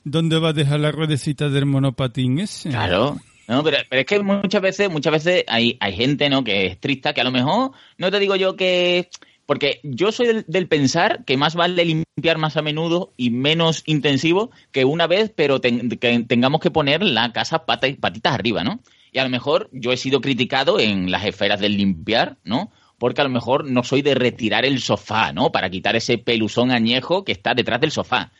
¿Dónde vas a dejar la ruedecita del monopatín ese? Claro. No, pero, pero, es que muchas veces, muchas veces hay, hay gente, ¿no? Que es estricta, que a lo mejor, no te digo yo que porque yo soy del, pensar que más vale limpiar más a menudo y menos intensivo que una vez, pero que tengamos que poner la casa patitas arriba, ¿no? Y a lo mejor yo he sido criticado en las esferas del limpiar, ¿no? Porque a lo mejor no soy de retirar el sofá, ¿no? Para quitar ese pelusón añejo que está detrás del sofá.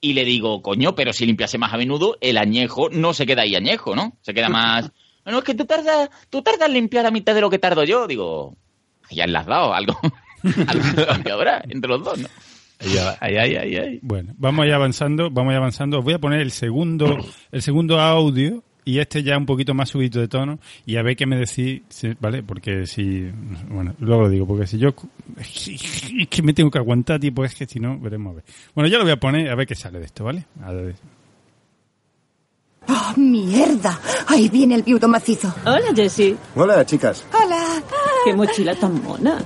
Y le digo, coño, pero si limpiase más a menudo, el añejo no se queda ahí añejo, ¿no? Se queda más... No, es que tú tardas, tú tardas en limpiar a mitad de lo que tardo yo. Digo, ya le has dado algo. (laughs) habrá entre los dos, ¿no? Ay, ay, ay, ay. Bueno, vamos ya avanzando, vamos ya avanzando. Voy a poner el segundo, el segundo audio y este ya un poquito más subido de tono y a ver qué me decís, ¿vale? Porque si, bueno, luego lo digo, porque si yo, es que me tengo que aguantar, tipo, es que si no, veremos a ver. Bueno, ya lo voy a poner a ver qué sale de esto, ¿vale? A ver. ¡Oh, mierda! Ahí viene el viudo macizo. Hola, Jessie. Hola, chicas. Hola. ¡Qué mochila tan mona!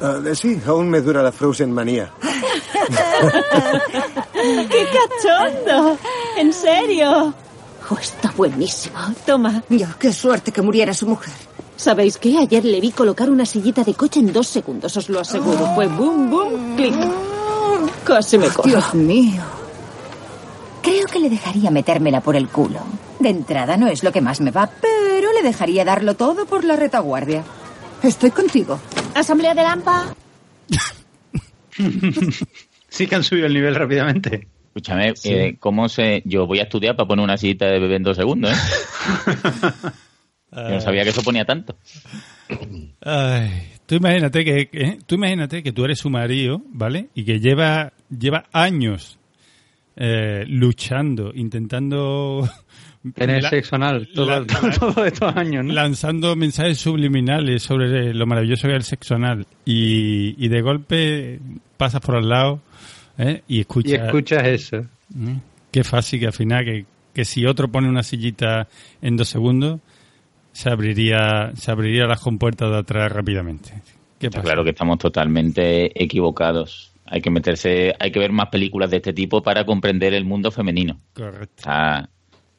Uh, sí, aún me dura la Frozen manía. (laughs) ¡Qué cachondo! ¿En serio? Oh, está buenísimo. Toma. Yo, qué suerte que muriera su mujer. ¿Sabéis qué? Ayer le vi colocar una sillita de coche en dos segundos, os lo aseguro. Fue boom, boom, clic. Casi me cojo. Dios mío. Creo que le dejaría metérmela por el culo. De entrada no es lo que más me va, pero le dejaría darlo todo por la retaguardia. Estoy contigo. Asamblea de Lampa. sí que han subido el nivel rápidamente. Escúchame, eh, ¿cómo se...? Yo voy a estudiar para poner una cita de bebé en dos segundos, ¿eh? (laughs) Yo no sabía que eso ponía tanto. Ay, tú imagínate que, tú imagínate que tú eres su marido, ¿vale? Y que lleva lleva años eh, luchando, intentando Tener sexo anal todo, estos (laughs) años, ¿no? Lanzando mensajes subliminales sobre lo maravilloso que es el sexo anal. Y, de golpe pasas por al lado ¿eh? y escuchas... Y escuchas eso. ¿eh? Qué fácil que al final, que, que si otro pone una sillita en dos segundos, se abriría, se abriría las compuertas de atrás rápidamente. ¿Qué pasa? Claro que estamos totalmente equivocados. Hay que meterse, hay que ver más películas de este tipo para comprender el mundo femenino. Correcto está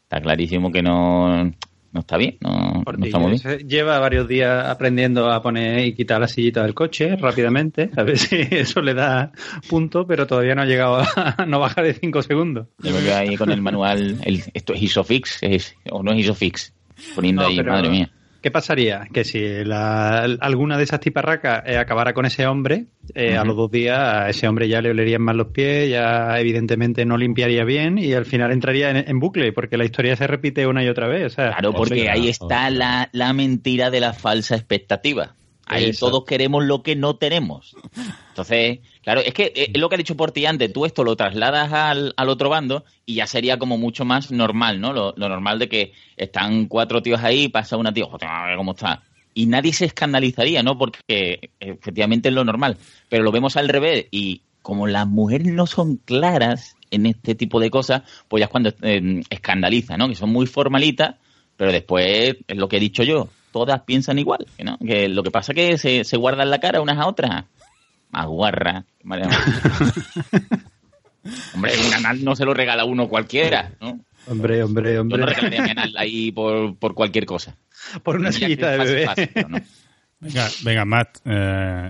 clarísimo que no, no está bien, no, estamos bien. Lleva varios días aprendiendo a poner y quitar la sillita del coche rápidamente, a ver si (laughs) eso le da punto, pero todavía no ha llegado a (laughs) no bajar de 5 segundos. Yo que ahí con el manual, el, esto es Isofix, o no es Isofix, poniendo ahí, madre mía. ¿Qué pasaría? Que si alguna de esas tiparracas eh, acabara con ese hombre, eh, a los dos días a ese hombre ya le olerían mal los pies, ya evidentemente no limpiaría bien y al final entraría en, bucle, porque la historia se repite una y otra vez. claro, porque ahí está la, la mentira de la falsa expectativa. Ahí todos queremos lo que no tenemos. Entonces, claro, es que eh, es lo que ha dicho por ti antes, tú esto lo trasladas al, al otro bando y ya sería como mucho más normal, ¿no? Lo, normal de que están cuatro tíos ahí, pasa una tío, ¿cómo está? Y nadie se escandalizaría, ¿no? Porque efectivamente es lo normal. Pero lo vemos al revés y como las mujeres no son claras en este tipo de cosas, pues ya es cuando eh, escandaliza, ¿no? Que son muy formalitas, pero después es lo que he dicho yo, todas piensan igual, ¿no? Que lo que pasa es que se, se guardan la cara unas a otras. Más guarra. (laughs) hombre, un anal no se lo regala uno cualquiera, ¿no? Hombre, hombre, hombre. Yo no regalaría mi anal ahí por, por cualquier cosa. Por una sillita de bebé. Venga, venga, Matt. Eh,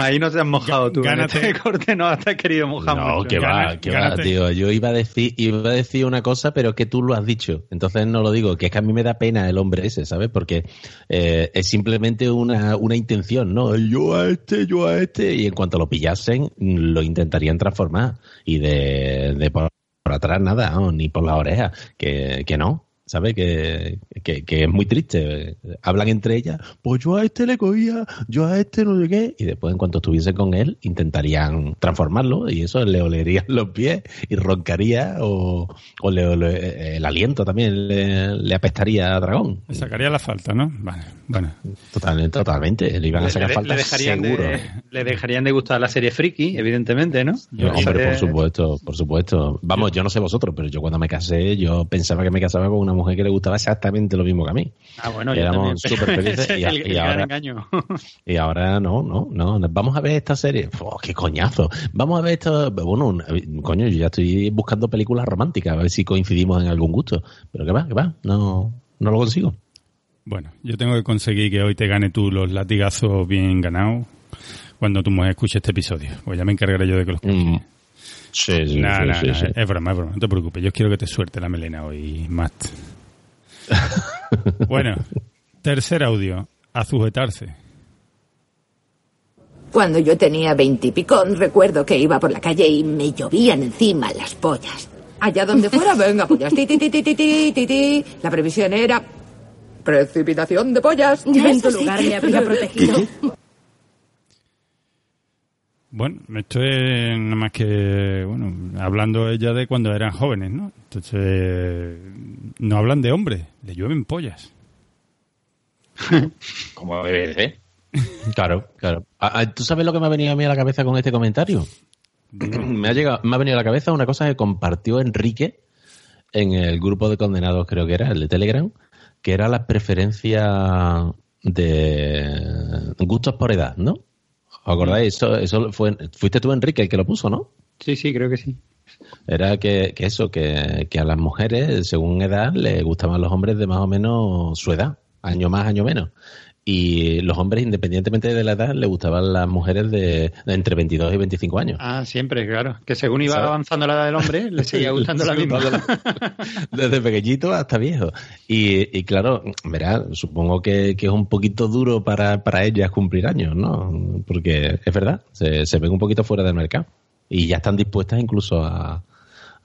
ahí no te has mojado tú. Gánate. Este (laughs) corte no te has querido mojar No, que va, que va, tío. Yo iba a, decir, iba a decir una cosa, pero que tú lo has dicho. Entonces no lo digo. Que es que a mí me da pena el hombre ese, ¿sabes? Porque eh, es simplemente una, una intención, ¿no? Yo a este, yo a este. Y en cuanto lo pillasen, lo intentarían transformar. Y de, de por, atrás nada, ni por la oreja. Que, que no ¿sabes? Que, que, es muy triste. Hablan entre ellas, pues yo a este le cogía, yo a este no sé qué, y después en cuanto estuviese con él, intentarían transformarlo y eso le olerían los pies y roncaría o, o le, el aliento también le, apestaría a dragón. Le sacaría la falta, ¿no? Vale, bueno. Totalmente, totalmente. Le iban a sacar falta dejarían seguro. De, le dejarían de gustar la serie Friki, evidentemente, ¿no? hombre, por supuesto, por supuesto. Vamos, yo no sé vosotros, pero yo cuando me casé, yo pensaba que me casaba con una mujer que le gustaba exactamente lo mismo que a mí. Ah, bueno, Éramos súper felices (laughs) y, ahora, y ahora no, no, no. Vamos a ver esta serie. ¡Qué coñazo! Vamos a ver esto. Bueno, coño, yo ya estoy buscando películas románticas, a ver si coincidimos en algún gusto. Pero que va, que va, no, no lo consigo. Bueno, yo tengo que conseguir que hoy te gane tú los latigazos bien ganados cuando tu mujer escuche este episodio. Pues ya me encargaré yo de que los escuche. Mm. Sí, sí, sí, sí, Es broma, es broma. No te preocupes. Yo quiero que te suerte la melena hoy, Matt. (laughs) bueno, tercer audio. A sujetarse. Cuando yo tenía veintipicón, recuerdo que iba por la calle y me llovían encima las pollas. Allá donde fuera, (laughs) venga, pollas. Ti, ti, ti, ti, ti, ti, ti. La previsión era precipitación de pollas. Ya en tu lugar me habría protegido. Bueno, esto es nada más que, bueno, hablando ella de cuando eran jóvenes, ¿no? Entonces, no hablan de hombres, le llueven pollas. (laughs) Como debe ser. Claro, claro. Ah, ah, ¿Tú sabes lo que me ha venido a mí a la cabeza con este comentario? (clears throat) me, ha llegado, me ha venido a la cabeza una cosa que compartió Enrique en el grupo de condenados, creo que era, el de Telegram, que era la preferencia de gustos por edad, ¿no? ¿Os acordáis? Eso, eso fue, fuiste tú, Enrique, el que lo puso, ¿no? Sí, sí, creo que sí. Era que, que eso, que, que, a las mujeres, según edad, les gustaban los hombres de más o menos su edad, año más, año menos. Y los hombres, independientemente de la edad, les gustaban las mujeres de, entre 22 y 25 años. Ah, siempre, claro. Que según iba avanzando la edad del hombre, le (laughs) seguía gustando la misma. Desde pequeñito hasta viejo. Y, y claro, verá, supongo que, que, es un poquito duro para, para ellas cumplir años, ¿no? Porque es verdad, se, se ven un poquito fuera del mercado. Y ya están dispuestas incluso a,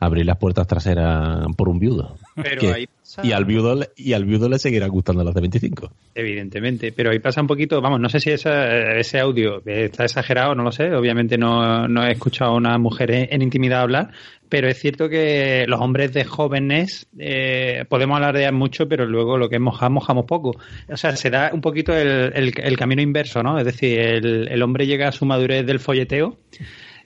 abrir las puertas traseras por un viudo. Y al viudo y al viudo le seguirá gustando las de 25. Evidentemente, pero ahí pasa un poquito, vamos, no sé si ese audio está exagerado, no lo sé, obviamente no, no he escuchado a una mujer en, intimidad hablar, pero es cierto que los hombres de jóvenes eh, podemos hablar de mucho, pero luego lo que mojamos, mojamos poco. O sea, se da un poquito el, el, camino inverso, ¿no? Es decir, el, el hombre llega a su madurez del folleteo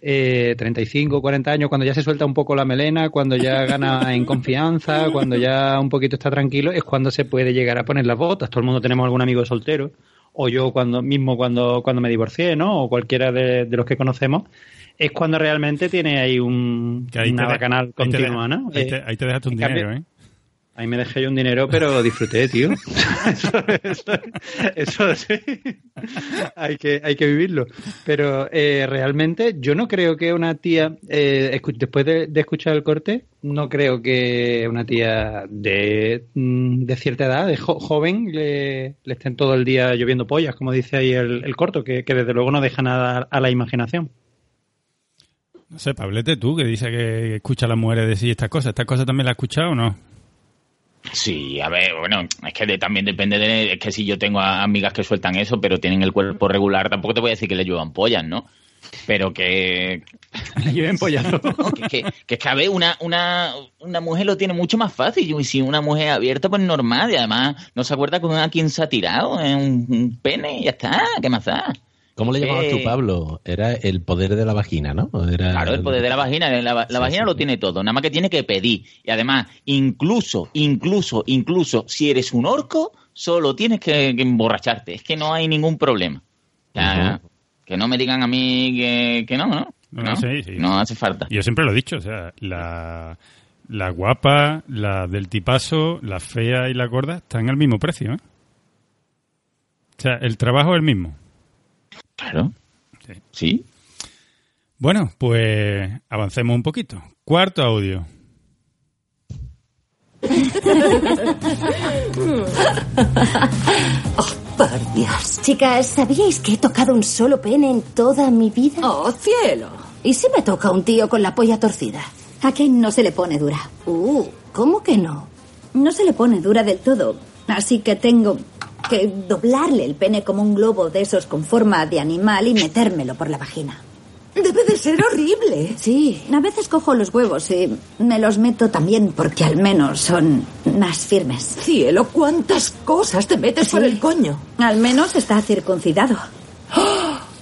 eh, 35, 40 años, cuando ya se suelta un poco la melena, cuando ya gana (laughs) en confianza, cuando ya un poquito está tranquilo, es cuando se puede llegar a poner las botas. Todo el mundo tenemos algún amigo soltero, o yo cuando mismo cuando, cuando me divorcié, ¿no? O cualquiera de, los que conocemos, es cuando realmente tiene ahí un, una canal continua, ¿no? Ahí te, ahí te dejaste un dinero, ¿eh? Ahí me dejé yo un dinero, pero disfruté, tío. (laughs) eso, sí. hay, que, hay que vivirlo. Pero eh, realmente yo no creo que una tía, eh, después de, escuchar el corte, no creo que una tía de, mm, de cierta edad, de joven, le, estén todo el día lloviendo pollas, como dice ahí el, corto, que, que desde luego no deja nada a la imaginación. No sé, Pablete, tú que dice que escucha a las mujeres decir estas cosas, ¿estas cosas también las has escuchado o no? Sí, a ver, bueno, es que también depende de. Es que si yo tengo amigas que sueltan eso, pero tienen el cuerpo regular, tampoco te voy a decir que le llevan pollas, ¿no? Pero que. (laughs) Le lleven pollas. (laughs) que, que, que, a ver, una, una, una mujer lo tiene mucho más fácil. Y si una mujer abierta, pues normal. Y además, no se acuerda con a quien se ha tirado en un pene y ya está. ¿Qué más da? ¿Cómo le llamabas tú, Pablo? Era el poder de la vagina, ¿no? claro, el poder de la vagina. La, vagina lo tiene todo, nada más que tiene que pedir. Y además, incluso, incluso, incluso, si eres un orco, solo tienes que, emborracharte. Es que no hay ningún problema. Que no me digan a mí que, no, ¿no? No, sí, sí. no, hace falta. Yo siempre lo he dicho, o sea, la, la guapa, la del tipazo, la fea y la gorda están al mismo precio, ¿eh? O sea, el trabajo es el mismo. Claro. Sí. Bueno, pues avancemos un poquito. Cuarto audio. (laughs) oh, por Dios. Chicas, ¿sabíais que he tocado un solo pene en toda mi vida? Oh, cielo. ¿Y si me toca un tío con la polla torcida? ¿A quién no se le pone dura? Uh, ¿cómo que no? no se le pone dura del todo, así que tengo que doblarle el pene como un globo de esos con forma de animal y metérmelo por la vagina. Debe de ser horrible. Sí, a veces cojo los huevos y me los meto también porque al menos son más firmes. Cielo, ¿cuántas cosas te metes por el coño? Al menos está circuncidado.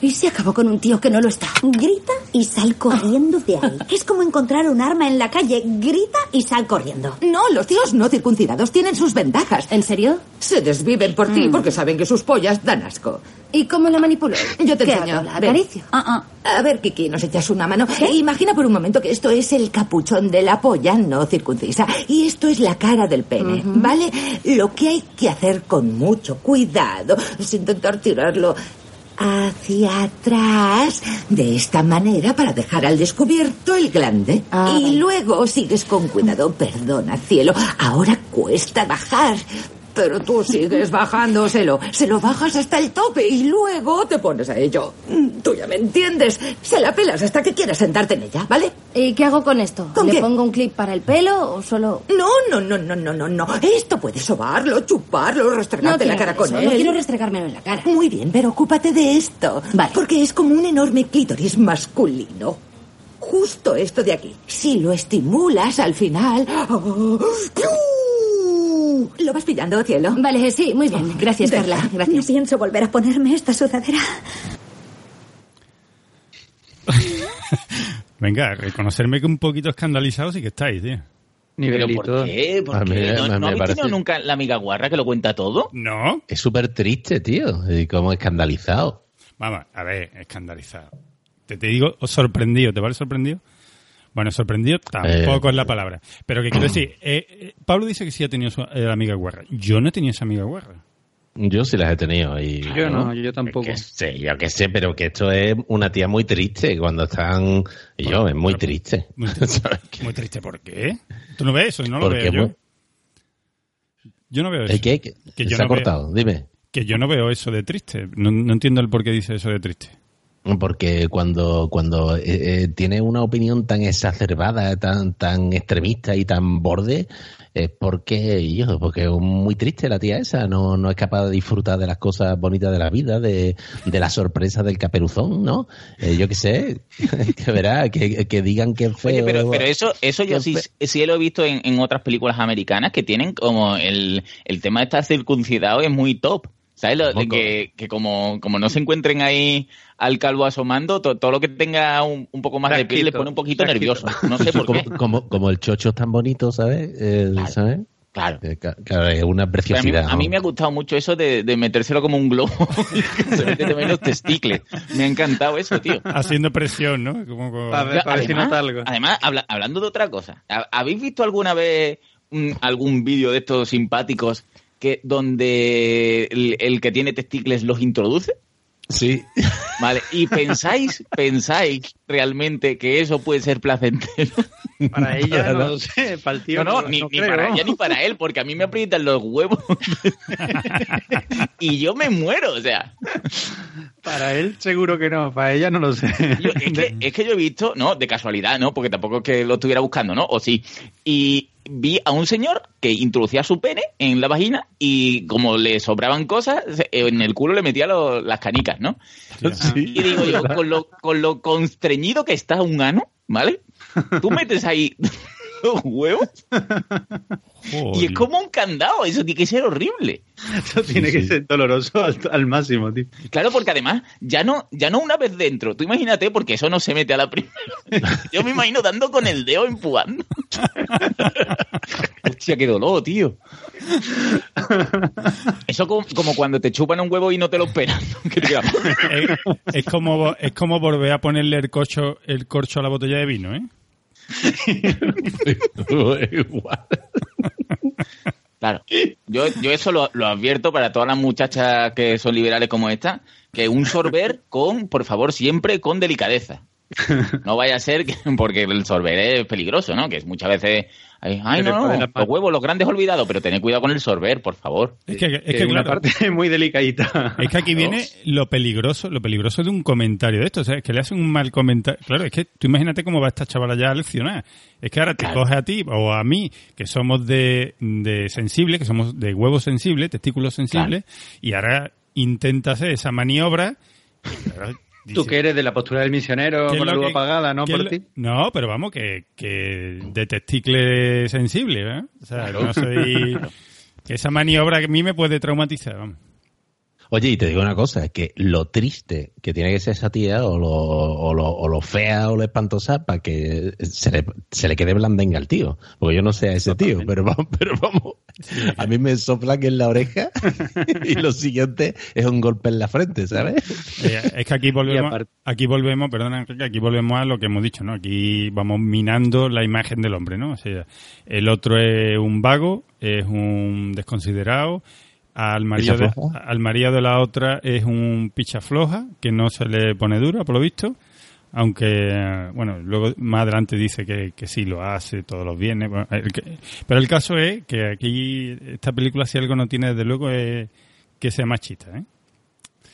Y se acabó con un tío que no lo está. Grita y sal corriendo de ahí. (laughs) Es como encontrar un arma en la calle. Grita y sal corriendo. No, los tíos no circuncidados tienen sus ventajas. ¿En serio? Se desviven por ti Mm. porque saben que sus pollas dan asco. ¿Y cómo la manipuló? Yo te ¿Qué enseño. hago? ¿La Ven. acaricio? Ah, A ver, Kiki, nos echas una mano. Imagina por un momento que esto es el capuchón de la polla no circuncisa y esto es la cara del pene, ¿vale? Lo que hay que hacer con mucho cuidado es intentar tirarlo hacia atrás de esta manera para dejar al descubierto el glande. Ah, y luego sigues con cuidado. Perdona, cielo. Ahora cuesta bajar. Pero tú sigues bajándoselo. Se lo bajas hasta el tope y luego te pones a ello. Mm, Tú ya me entiendes. Se la pelas hasta que quieras sentarte en ella, ¿vale? ¿Y qué hago con esto? ¿Con ¿Le qué? pongo un clip para el pelo o solo...? No, no, no, no, no, no, no. Esto puedes sobarlo, chuparlo, restregarte la quiero cara con eso, él. No quiero restregármelo en la cara. Muy bien, pero ocúpate de esto. Vale. Porque es como un enorme clítoris masculino. Justo esto de aquí. Si lo estimulas al final. ¡oh! ¿Lo vas pillando, cielo? Vale, sí, muy bien. Gracias, Carla. No Gracias. pienso volver a ponerme esta sudadera. (laughs) Venga, reconocerme que un poquito escandalizado sí que estáis, tío. ¿Pero Nivelito. por qué? ¿Por A qué? mí- ¿No, no habéis parece- tenido nunca la amiga guarra que lo cuenta todo? No. Es súper triste, tío. Y como escandalizado. Vamos, a ver, escandalizado. Te, te digo, sorprendido, ¿te parece sorprendido? Bueno, sorprendido tampoco Eh. es la palabra. Pero que quiero (clears throat) decir, eh, eh, Pablo dice que sí ha tenido su eh, amiga guarra. Yo no he tenido esa amiga guarra. Yo sí las he tenido. Y, Yo no, yo tampoco. Que sé, yo que sé, pero que esto es una tía muy triste cuando están. Y yo, es muy triste. Muy (laughs) triste. ¿Sabes qué? Muy triste, ¿por qué? ¿Tú no ves eso? No lo veo yo. muy- Yo no veo eso. ¿El qué? Que Que yo se ha no veo- cortado, dime. Que yo no veo eso de triste. No, no entiendo el por qué dice eso de triste. Porque cuando, cuando eh, eh, tiene una opinión tan exacerbada, tan, tan extremista y tan borde, es porque, yo, porque es muy triste la tía esa, no, no es capaz de disfrutar de las cosas bonitas de la vida, de, de la sorpresa del caperuzón, ¿no? Eh, yo qué sé, (laughs) que verá, que, que digan que es feo. Oye, pero, pero eso, eso yo sí, sí lo he visto en, en otras películas americanas que tienen como el, el tema de estar circuncidado es muy top. ¿Sabes? Lo- que, que como, como no se encuentren ahí al calvo asomando, to- todo lo que tenga un, un poco más de piel Frasquito, pone un poquito nervioso. No sé por qué. como, como, como el chocho es tan bonito, ¿sabes? Eh, ¿sabes? Claro. Eh, Claro, es una Pero a, mí, preciosidad. a mí me ha gustado mucho eso de, de metérselo como un globo. que se mete también los testicles. Me ha encantado eso, tío. Haciendo presión, ¿no? Como, como- A ver, para ver si además, algo. además, habla- hablando de otra cosa, ¿ha- ¿habéis visto alguna vez mm, algún vídeo de estos simpáticos que donde el, el que tiene testicles los introduce? Sí. Vale, y pensáis, pensáis realmente que eso puede ser placentero. (laughs) Para (laughs) ella, no lo sé. Para el tío. No, no, ni, ni para ella ni para él, porque a mí me aprietan los huevos (laughs) y yo me muero, o sea. Para él, seguro que no. Para ella, no lo sé. Yo- es, que, es que yo he visto, no, de casualidad, ¿no? Porque tampoco es que lo estuviera buscando, ¿no? O sí. Y vi a un señor que introducía su pene en la vagina y como le sobraban cosas, en el culo le metía lo- las canicas, ¿no? Sí. Y digo yo, con lo, con lo constreñido que está un ano, ¿vale? Tú metes ahí los huevos y es como un candado, eso tiene que ser horrible. Eso tiene que ser doloroso al, al máximo, tío. Claro, porque además, ya no, ya no una vez dentro. Tú imagínate, porque eso no se mete a la primera. Yo me imagino dando con el dedo empujando. Hostia, qué dolor, tío. Eso como, como cuando te chupan un huevo y no te lo esperan. Es como es como volver a ponerle el corcho el corcho a la botella de vino, ¿eh? (laughs) Claro. Yo, yo eso lo, lo advierto para todas las muchachas que son liberales como esta, que un sorber con, por favor, siempre con delicadeza. (laughs) No vaya a ser que, porque el sorber es peligroso, ¿no? Que es muchas veces Ay, no, no, los huevos, los grandes olvidados, pero tened cuidado con el sorber, por favor. Es que, es que, una parte (laughs) muy delicadita. Es que aquí viene lo peligroso, lo peligroso de un comentario de esto, o sea, es que le hacen un mal comentario. Claro, es que tú imagínate cómo va esta chavala ya a leccionar. Es que ahora te coge a ti o a mí, que somos de, de sensible, que somos de huevos sensibles, testículos sensibles, y ahora intenta hacer esa maniobra Tú que eres de la postura del misionero con la luz apagada, ¿no? Por ti. No, pero vamos, que, que de testicle sensible, ¿eh? O sea, no soy... que (laughs) esa maniobra que a mí me puede traumatizar, vamos. Oye, y te digo una cosa, es que lo triste que tiene que ser esa tía, o lo, o lo, o lo fea o lo espantosa, para que se le, se le quede blandenga al tío. Porque yo no sé a ese tío, pero vamos, pero vamos. A mí me sopla que en la oreja (laughs) y lo siguiente es un golpe en la frente, ¿sabes? Eh, es que aquí volvemos, aquí volvemos, perdona, aquí volvemos a lo que hemos dicho, ¿no? Aquí vamos minando la imagen del hombre, ¿no? O sea, el otro es un vago, es un desconsiderado, al marido, de, al marido de la otra es un picha floja, que no se le pone dura, por lo visto. Aunque, bueno, luego más adelante dice que, que sí lo hace todos los viernes. pero el caso es que aquí, esta película, si algo no tiene, desde luego, es que sea machista, ¿eh?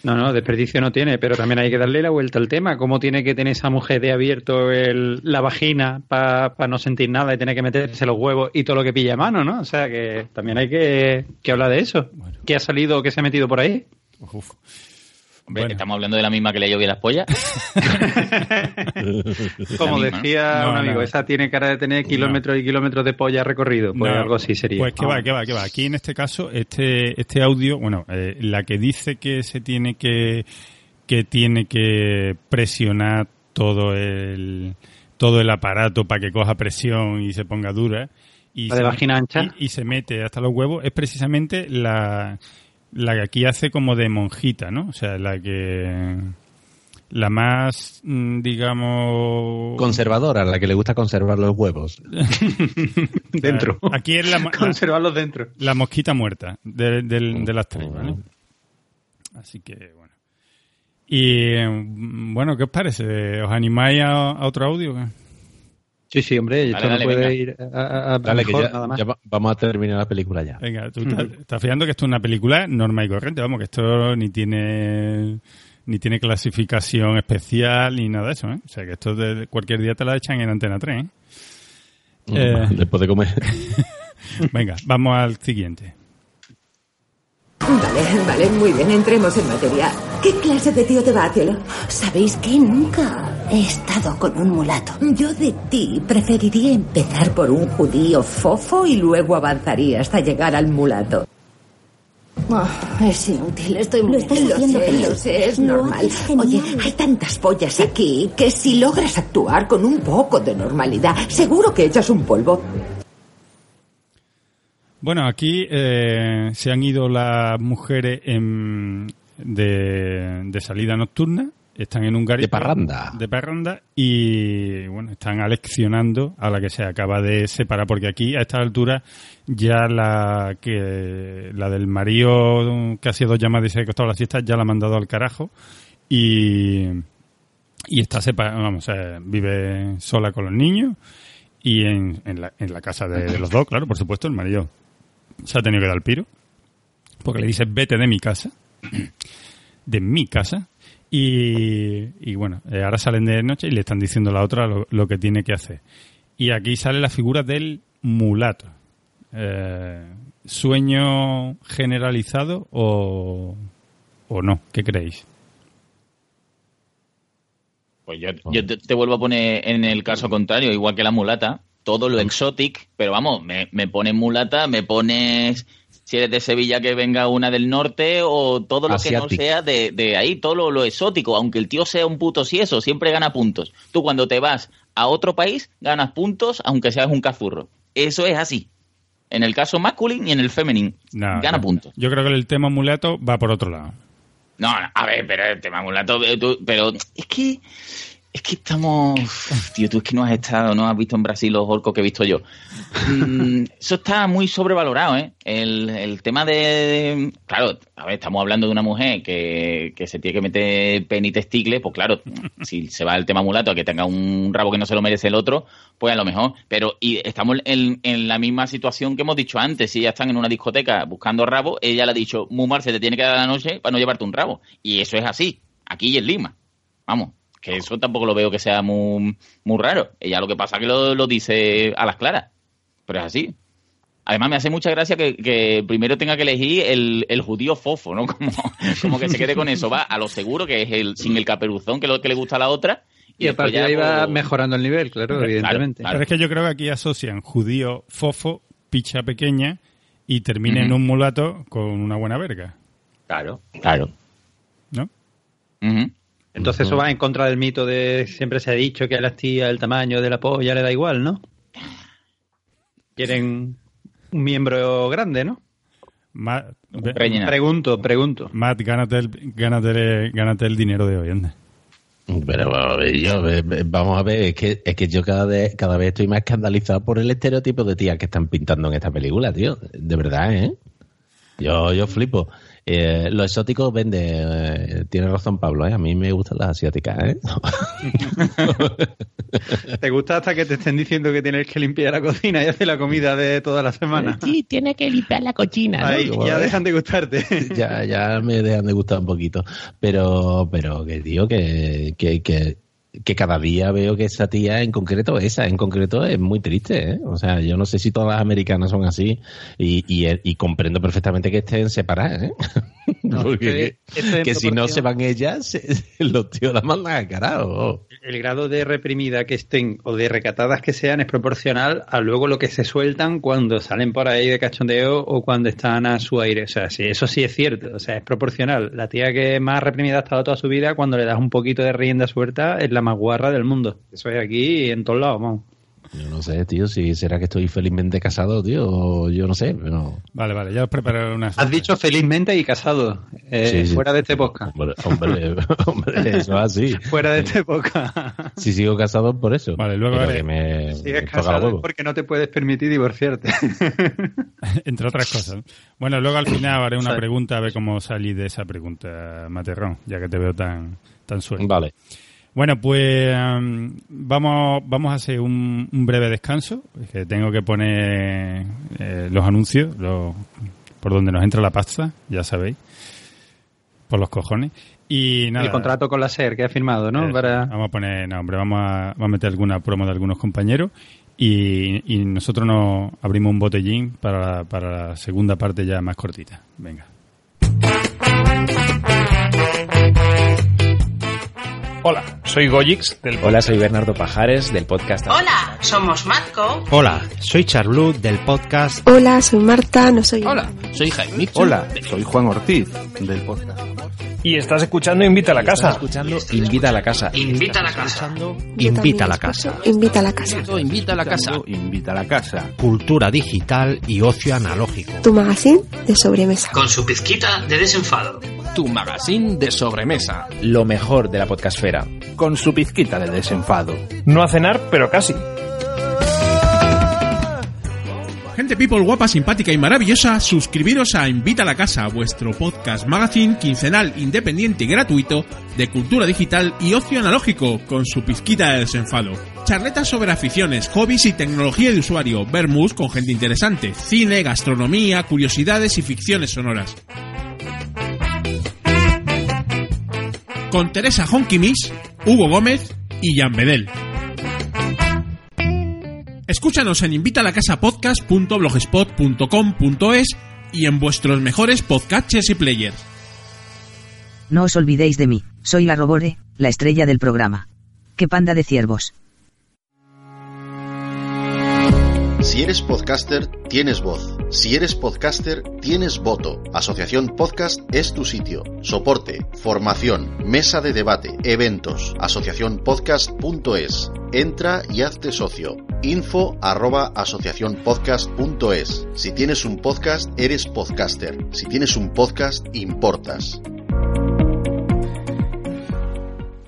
No, no, desperdicio no tiene, pero también hay que darle la vuelta al tema. ¿Cómo tiene que tener esa mujer de abierto el, la vagina para no sentir nada y tener que meterse los huevos y todo lo que pilla a mano, ¿no? O sea que también hay que, que hablar de eso. ¿Qué ha salido, qué se ha metido por ahí? Uf. ¿Estamos hablando de la misma que le llovió las pollas? (laughs) Como decía un amigo, esa tiene cara de tener kilómetros y kilómetros de polla recorrido. Pues algo así sería. Pues que va, que va, que va. Aquí en este caso, este, este audio, bueno, eh, la que dice que se tiene que, que tiene que presionar todo el, todo el aparato para que coja presión y se ponga dura. Y de vagina ancha. y se mete hasta los huevos, es precisamente la, la que aquí hace como de monjita, ¿no? O sea, la que la más, mm, digamos... Conservadora, la que le gusta conservar los huevos. (laughs) dentro. Aquí es la... Conservarlos dentro. La mosquita muerta de, de las tres, ¿vale? Así que, bueno. Y, mm, bueno, ¿qué os parece? ¿Os animáis a, otro audio? Sí, sí, hombre, esto no puede ir a, dale, que ya, ya, vamos a terminar la película ya. Venga, tú estás, estás fijando que esto es una película normal y corriente, vamos, que esto ni tiene ni tiene clasificación especial ni nada de eso, ¿eh? O sea, que esto de cualquier día te la echan en Antena 3, ¿eh? eh después de comer. (laughs) Venga, vamos al siguiente. Vale, vale, muy bien, entremos en materia. ¿Qué clase de tío te va, cielo? ¿Sabéis que nunca he estado con un mulato? Yo de ti preferiría empezar por un judío fofo y luego avanzaría hasta llegar al mulato. Oh, es inútil, estoy muy... Lo estás haciendo lo sé, es normal. Oye, hay tantas pollas aquí que si logras actuar con un poco de normalidad, seguro que echas un polvo. Bueno, aquí eh, se han ido las mujeres de, salida nocturna, están en un garito de parranda. De parranda y bueno, están aleccionando a la que se acaba de separar, porque aquí a esta altura ya la que la del marido que ha sido llamadas y se ha costado la siesta ya la ha mandado al carajo y, y está separada, vamos, vive sola con los niños y en, en, la, en la casa de los dos, claro, por supuesto, el marido se ha tenido que dar el piro, porque le dice vete de mi casa, de mi casa, y, bueno, eh, ahora salen de noche y le están diciendo a la otra lo, que tiene que hacer. Y aquí sale la figura del mulato. Eh, ¿Sueño generalizado o, o no? ¿Qué creéis? Pues yo, yo te, vuelvo a poner en el caso contrario, igual que la mulata, todo lo exotic, pero vamos, me, me pones mulata, me pones si eres de Sevilla que venga una del norte o todo lo que no sea de, ahí, todo lo, exótico, aunque el tío sea un puto si eso, siempre gana puntos. Tú cuando te vas a otro país ganas puntos aunque seas un cazurro. Eso es así. En el caso masculino y en el femenino. gana puntos. Yo creo que el tema mulato va por otro lado. No, a ver, pero el tema mulato, eh, pero es que es que estamos. Tío, tú es que no has estado, no has visto en Brasil los orcos que he visto yo. Mm, eso está muy sobrevalorado, ¿eh? El, tema de, Claro, a ver, estamos hablando de una mujer que, se tiene que meter pen y testicle, pues claro, si se va el tema mulato a que tenga un rabo que no se lo merece el otro, pues a lo mejor. Pero y estamos en, la misma situación que hemos dicho antes. Si ya están en una discoteca buscando rabo, ella le ha dicho, Mumar, se te tiene que dar la noche para no llevarte un rabo. Y eso es así, aquí y en Lima. Vamos, que eso tampoco lo veo que sea muy, muy raro. Ella lo que pasa es que lo, dice a las claras. Pero es así. Además, me hace mucha gracia que, primero tenga que elegir el, judío fofo, ¿no? (laughs) Como, como, que se quede con eso. Va a lo seguro, que es el sin el caperuzón, que es lo que le gusta a la otra. Y, a partir de ahí va mejorando el nivel, claro, evidentemente. Pero es que yo creo que aquí asocian judío fofo, picha pequeña, y termina en un mulato con una buena verga. Claro, claro. ¿No? Entonces eso va en contra del mito de siempre se ha dicho que a las tías el tamaño de la polla le da igual, ¿no? Quieren un miembro grande, ¿no? pregunto, pregunto. Matt, gánate el, gánate, el dinero de hoy, anda. Pero vamos a ver, es que, es que yo cada vez, cada vez estoy más escandalizado por el estereotipo de tías que están pintando en esta película, tío. De verdad, ¿eh? Yo, yo flipo. Eh, lo exótico vende. Eh, tiene razón Pablo, ¿eh? A mí me gustan las asiáticas, ¿eh? (laughs) ¿Te gusta hasta que te estén diciendo que tienes que limpiar la cocina y hacer la comida de toda la semana? Sí, tiene que limpiar la cocina. ya dejan de gustarte. (laughs) ya, ya me dejan de gustar un poquito. Pero, pero que tío, que, que, que que cada día veo que esa tía en concreto, esa en concreto, es muy triste. ¿eh? O sea, yo no sé si todas las americanas son así y, y, comprendo perfectamente que estén separadas. ¿eh? (laughs) Porque que, si no se van ellas, (laughs) los tíos las mandan a carajo. El grado de reprimida que estén o de recatadas que sean es proporcional a luego lo que se sueltan cuando salen por ahí de cachondeo o cuando están a su aire. O sea, sí, eso sí es cierto. O sea, es proporcional. La tía que más reprimida ha estado toda su vida, cuando le das un poquito de rienda suelta, es la más guarra del mundo. Eso es aquí en todos lados, vamos. Yo no sé, tío, si será que estoy felizmente casado, tío, o yo no sé, pero... Vale, vale, ya os prepararé una... Has dicho felizmente y casado, eh, fuera de este podcast. Hombre, (laughs) hombre, eso es así. fuera de este podcast. (laughs) si sigo casado, por eso. Vale, luego... Que me, Sigues casado porque no te puedes permitir divorciarte. (laughs) Entre otras cosas. Bueno, luego al final haré una pregunta, a ver cómo salí de esa pregunta, Materrón, ya que te veo tan, tan suelto. Vale. Bueno, pues vamos, vamos a hacer un, breve descanso, que tengo que poner eh, los anuncios, por donde nos entra la pasta, ya sabéis, por los cojones. Y nada, el contrato con la SER que ha firmado, ¿no? Vamos a poner, no, hombre, vamos a, vamos a meter alguna promo de algunos compañeros y, y nosotros nos abrimos un botellín para, para la segunda parte ya más cortita. Venga. Hola, soy Goyix del Hola, soy Bernardo Pajares del podcast. Hola, somos Matco. Hola, soy Charlu del podcast. Hola, soy Marta, no soy Hola, soy Jaime. Hola, soy Juan Ortiz del podcast. Y estás escuchando Invita a la Casa. escuchando Invita a la Casa. Invita a la Casa. Invita a la Casa. Invita a la Casa. Invita a la Casa. Invita a la Casa. Cultura digital y ocio analógico. Tu magazine de sobremesa. Con su pizquita de desenfado. Tu magazine de sobremesa. Lo mejor de la podcastfera. Con su pizquita de desenfado. No a cenar, pero casi. Gente people guapa, simpática y maravillosa, suscribiros a Invita a la Casa, vuestro podcast magazine quincenal independiente y gratuito de cultura digital y ocio analógico, con su pizquita de desenfado. Charletas sobre aficiones, hobbies y tecnología de usuario, vermus con gente interesante, cine, gastronomía, curiosidades y ficciones sonoras. Con Teresa Honkimis, Hugo Gómez y Jan Bedel. Escúchanos en invitalacasapodcast.blogspot.com.es y en vuestros mejores podcatchers y players. No os olvidéis de mí, soy la Robore, la estrella del programa. ¡Qué panda de ciervos! Si eres podcaster, tienes voz. Si eres podcaster, tienes voto. Asociación Podcast es tu sitio. Soporte, formación, mesa de debate, eventos. Asociacionpodcast.es. Entra y hazte socio. Info arroba asociacionpodcast.es. Si tienes un podcast, eres podcaster. Si tienes un podcast, importas.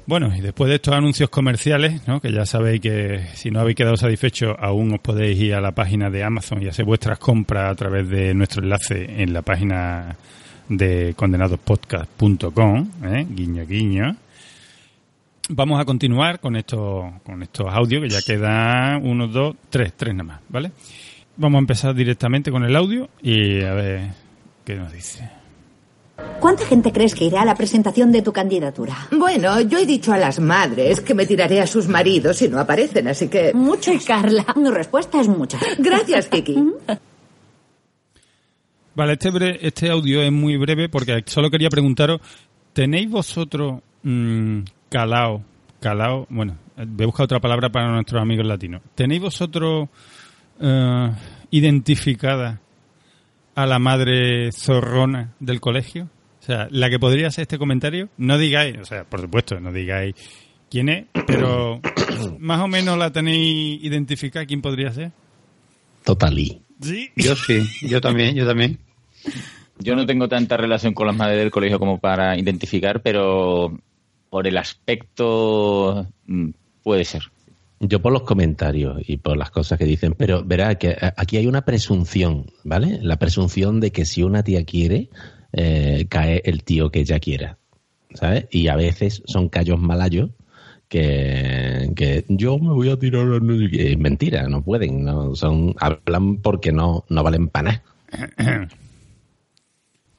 Bueno, y después de estos anuncios comerciales, ¿no? que ya sabéis que si no habéis quedado satisfechos, aún os podéis ir a la página de Amazon y hacer vuestras compras a través de nuestro enlace en la página de condenadospodcast.com, ¿eh? guiño guiño. Vamos a continuar con estos, con estos audios, que ya quedan uno, dos, tres, tres nada más, ¿vale? Vamos a empezar directamente con el audio y a ver qué nos dice. ¿Cuánta gente crees que irá a la presentación de tu candidatura? Bueno, yo he dicho a las madres que me tiraré a sus maridos si no aparecen, así que... Mucho, Carla. Mi respuesta es mucha. Gracias, Kiki. Vale, este, bre- este audio es muy breve porque solo quería preguntaros, ¿tenéis vosotros mm, calao, calao, bueno, voy a buscar otra palabra para nuestros amigos latinos, ¿tenéis vosotros eh, identificada a la madre zorrona del colegio? O sea, la que podría hacer este comentario, no digáis, o sea, por supuesto, no digáis quién es, pero (coughs) más o menos la tenéis identificada, ¿quién podría ser? Totalí. Sí. Yo sí, yo también, yo también. Yo no tengo tanta relación con las madres del colegio como para identificar, pero por el aspecto mm, puede ser. Yo por los comentarios y por las cosas que dicen, pero verá que eh, aquí hay una presunción, ¿vale? La presunción de que si una tía quiere, eh, cae el tío que ella quiera, ¿sabes? Y a veces son callos malayos que, que yo me voy a tirar. Es mentira, no pueden, no son hablan porque no, no valen para nada. (coughs)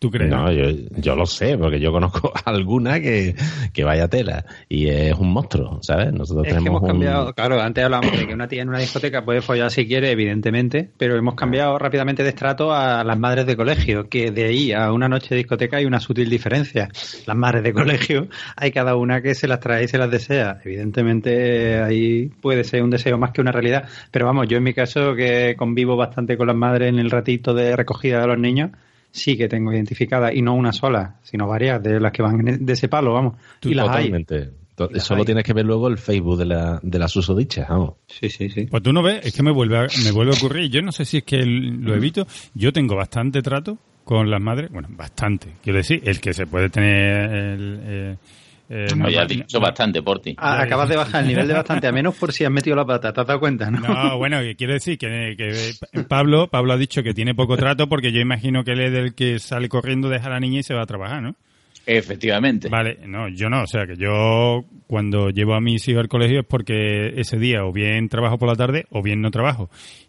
¿Tú crees? No, yo, yo lo sé, porque yo conozco (laughs) alguna que, que vaya tela y es un monstruo, ¿sabes? Nosotros Es que tenemos hemos un- cambiado, claro, antes hablábamos de que una tía en una discoteca puede follar si quiere, evidentemente, pero hemos cambiado rápidamente de estrato a las madres de colegio, que de ahí a una noche de discoteca hay una sutil diferencia. Las madres de colegio, hay cada una que se las trae y se las desea. Evidentemente ahí puede ser un deseo más que una realidad, pero vamos, yo en mi caso que convivo bastante con las madres en el ratito de recogida de los niños, sí que tengo identificada, y no una sola, sino varias de las que van en- de ese palo, vamos. y las hay. Totalmente. To- Y las Solo hay. tienes que ver luego el Facebook de la, de la susodicha, vamos. Sí, sí, sí. Pues tú no ves, es que me vuelve a, me vuelve a ocurrir. Yo no sé si es que lo evito. Yo tengo bastante trato con las madres. Bueno, bastante. Quiero decir, el que se puede tener. El, eh, eh, No, ya has dicho bastante por ti. Ah, acabas de bajar el nivel de bastante a menos por si has metido la pata, ¿te has dado cuenta? No, No, bueno, quiero decir que, que Pablo, Pablo ha dicho que tiene poco trato porque yo imagino que él es del que sale corriendo, deja a la niña y se va a trabajar, ¿no? Efectivamente. Vale, no, yo no, o sea que yo cuando llevo a mis hijos al colegio es porque ese día o bien trabajo por la tarde o bien no trabajo.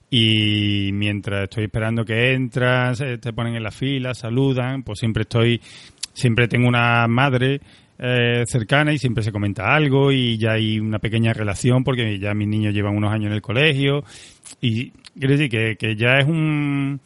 Y mientras estoy esperando que entran, se te ponen en la fila, saludan, pues siempre estoy, siempre tengo una madre eh, cercana y siempre se comenta algo y ya hay una pequeña relación porque ya mis niños llevan unos años en el colegio. Y quiero decir que, que ya es un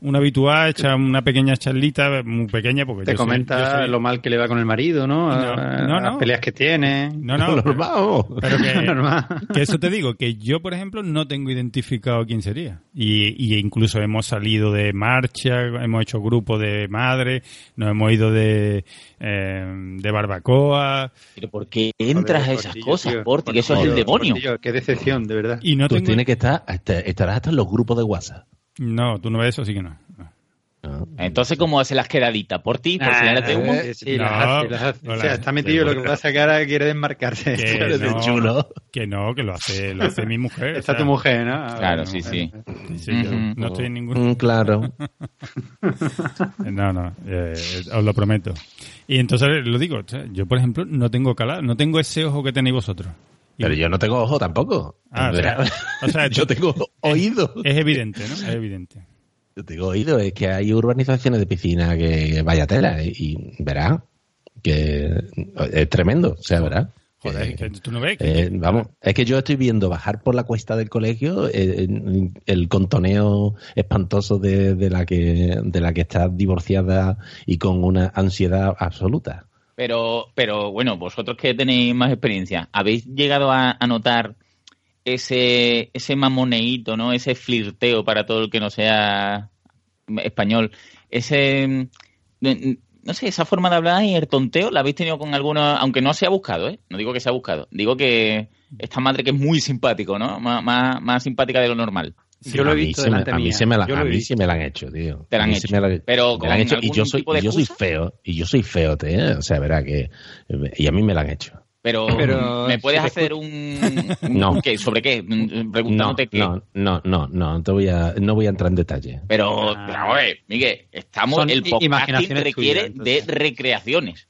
una habitual, echa una pequeña charlita, muy pequeña porque Te yo soy- comenta yo soy- lo mal que le va con el marido, ¿no? No, A- no, Las peleas que tiene. No, no. (laughs) Normal. Pero que, (laughs) Normal. que eso te digo, que yo, por ejemplo, no tengo identificado quién sería. Y, y incluso hemos salido de marcha, hemos hecho grupo de madres, nos hemos ido de, eh, de barbacoa. Pero ¿por qué entras a esas Portillo, cosas, tío. Porti? Que eso es el demonio. Portillo, qué decepción, de verdad. Y no Tú tengo... tienes que estar, hasta- estarás hasta en los grupos de WhatsApp. No, tú no ves eso, sí que no. no. Entonces, ¿cómo hace las quedaditas? ¿Por ti? ¿Por Ah, señalarte humo? sí, las hace, las hace. no O sea, está metido lo que pasa que ahora quiere desmarcarse. Que (laughs) de no, chulo. que no, que lo hace, lo hace mi mujer. Está o sea, tu mujer, ¿no? Ah, Claro, sí, sí. yo no estoy en ningún... Mm, claro. (laughs) No, no, eh, os lo prometo. Y entonces lo digo, yo por ejemplo no tengo calado, no tengo ese ojo que tenéis vosotros. Pero yo no tengo ojo tampoco. Ah, o sea, o sea, (laughs) yo tengo oído. Es evidente, ¿no? Es evidente. Yo tengo oído. Es que hay urbanizaciones de piscina que vaya tela. Y, y verá que es tremendo. O sea, verá. Joder, que tú no ves que- Eh, vamos, es que yo estoy viendo bajar por la cuesta del colegio eh, el contoneo espantoso de, de la que de la que está divorciada y con una ansiedad absoluta. Pero, pero bueno, vosotros que tenéis más experiencia, ¿habéis llegado a, notar ese, ese mamoneíto, ¿no? Ese flirteo para todo el que no sea español. Ese, mm, no sé, esa forma de hablar y el tonteo, ¿la habéis tenido con alguna, aunque no se ha buscado, ¿eh? No digo que se ha buscado, digo que esta madre que es muy simpático, ¿no? Más, más, más simpática de lo normal. Yo lo he A mí visto se me- delante a mí se me la, a mí sí me la han hecho, tío. Te la han hecho. sí me la- Pero me la han ¿con hecho y yo soy y yo soy feo y yo soy feote, ¿eh? o sea, verá que y a mí me la han hecho. Pero, Pero, ¿me puedes hacer un... un- No. ¿qué? ¿Sobre qué? Mm, No, Preguntándote qué. no, no, no, no, te voy a, no voy a entrar en detalle. Pero, Ah. pero, a ver, Miguel, estamos... Son el podcasting requiere tuyas, de recreaciones.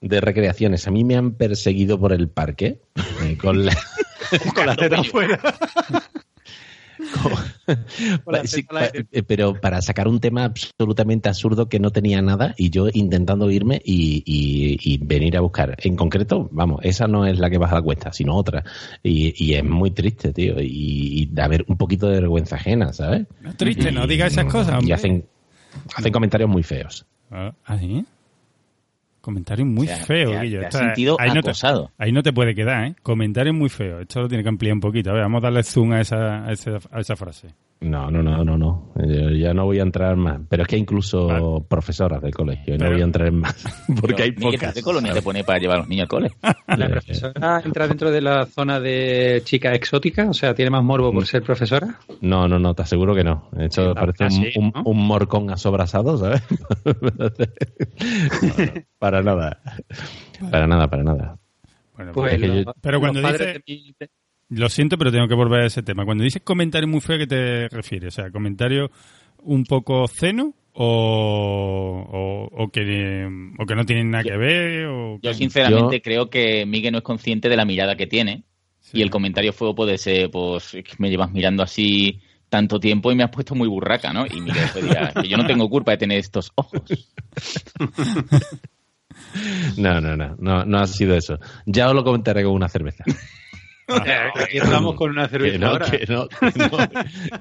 De recreaciones. A mí me han perseguido por el parque eh, con la... (laughs) Con la teta afuera. Sí, pa- eh, pero para sacar un tema absolutamente absurdo que no tenía nada y yo intentando irme y, y- y venir a buscar. En concreto, vamos, esa no es la que baja la cuesta, sino otra. Y, y es muy triste, tío. Y, y de haber un poquito de vergüenza ajena, ¿sabes? No es triste, no digas esas cosas, Y hacen, hacen comentarios muy feos. Ah, ¿ah, sí? Comentarios muy O sea, feos, te ha- Guillo. te has sentido ahí no te- acosado. ahí no te puede quedar, ¿eh? Comentarios muy feos. Esto lo tiene que ampliar un poquito. A ver, vamos a darle zoom a esa, a esa, a esa frase. No, no, no, no, no. Yo ya no voy a entrar más. Pero es que hay incluso profesoras del colegio no voy a entrar en más. (laughs) Porque hay Miguel, pocas. ¿qué colonia te pone para llevar a los niños al cole? (laughs) La profesora entra dentro de la zona de chica exótica, o sea, tiene más morbo por ser profesora. No, no, no, te aseguro que no. Esto Sí, parece un, casi, un- ¿no? un morcón asobrasado, ¿sabes? (laughs) No, no, para nada. Para nada, para nada. Bueno, Pues es que los- yo- pero cuando dice- Lo siento, pero tengo que volver a ese tema. Cuando dices comentario muy feo, ¿a qué te refieres? O sea, comentario un poco obsceno o, o, o que, o que no tienen nada que ver. O Yo que- sinceramente Yo- creo que Miguel no es consciente de la mirada que tiene. Sí. Y el comentario fue puede ser, pues, me llevas mirando así tanto tiempo y me has puesto muy burraca, ¿no? Y Miguel pues dirá, que yo no tengo culpa de tener estos ojos. (laughs) No, no, no, no, no ha sido eso. Ya os lo comentaré con una cerveza. (laughs) Aquí estamos con una cerveza Que no, ahora. que no, que no,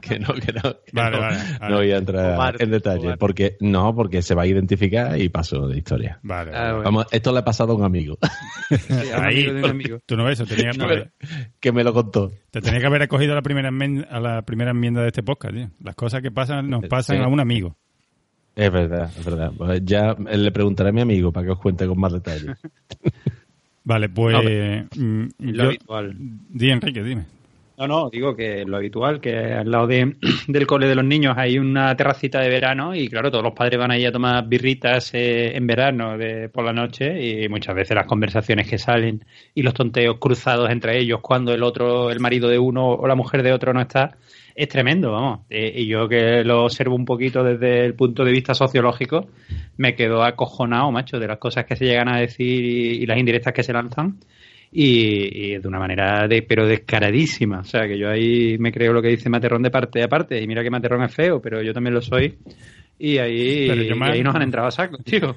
que no, que no, que Vale, no. vale, vale. No voy a entrar en detalle, porque no, porque se va a identificar y paso de historia. Vale, Ah, bueno. Vamos, esto le ha pasado a un amigo (laughs) Sí, a un Ahí, amigo de un amigo. tú no ves eso. Tenía, (laughs) No, pues, que me lo contó. te tenía que haber acogido a la primera enmienda, a la primera enmienda de este podcast, tío. Las cosas que pasan nos pasan Sí. a un amigo. Es verdad, es verdad. Pues ya le preguntaré a mi amigo para que os cuente con más detalles. (laughs) Vale, pues... No, mm, Lo yo- habitual. Di, Enrique, dime. No, no, digo que lo habitual, que al lado de, (clears throat) del cole de los niños hay una terracita de verano y claro, todos los padres van ahí a tomar birritas eh, en verano de, por la noche y muchas veces las conversaciones que salen y los tonteos cruzados entre ellos cuando el otro, el marido de uno o la mujer de otro no está, es tremendo, vamos. Eh, y yo que lo observo un poquito desde el punto de vista sociológico, me quedo acojonado, macho, de las cosas que se llegan a decir y, y las indirectas que se lanzan y, y de una manera de pero descaradísima. O sea, que yo ahí me creo lo que dice Materrón de parte a parte. Y mira que Materrón es feo, pero yo también lo soy. Y ahí, y más- ahí nos han entrado a saco, tío.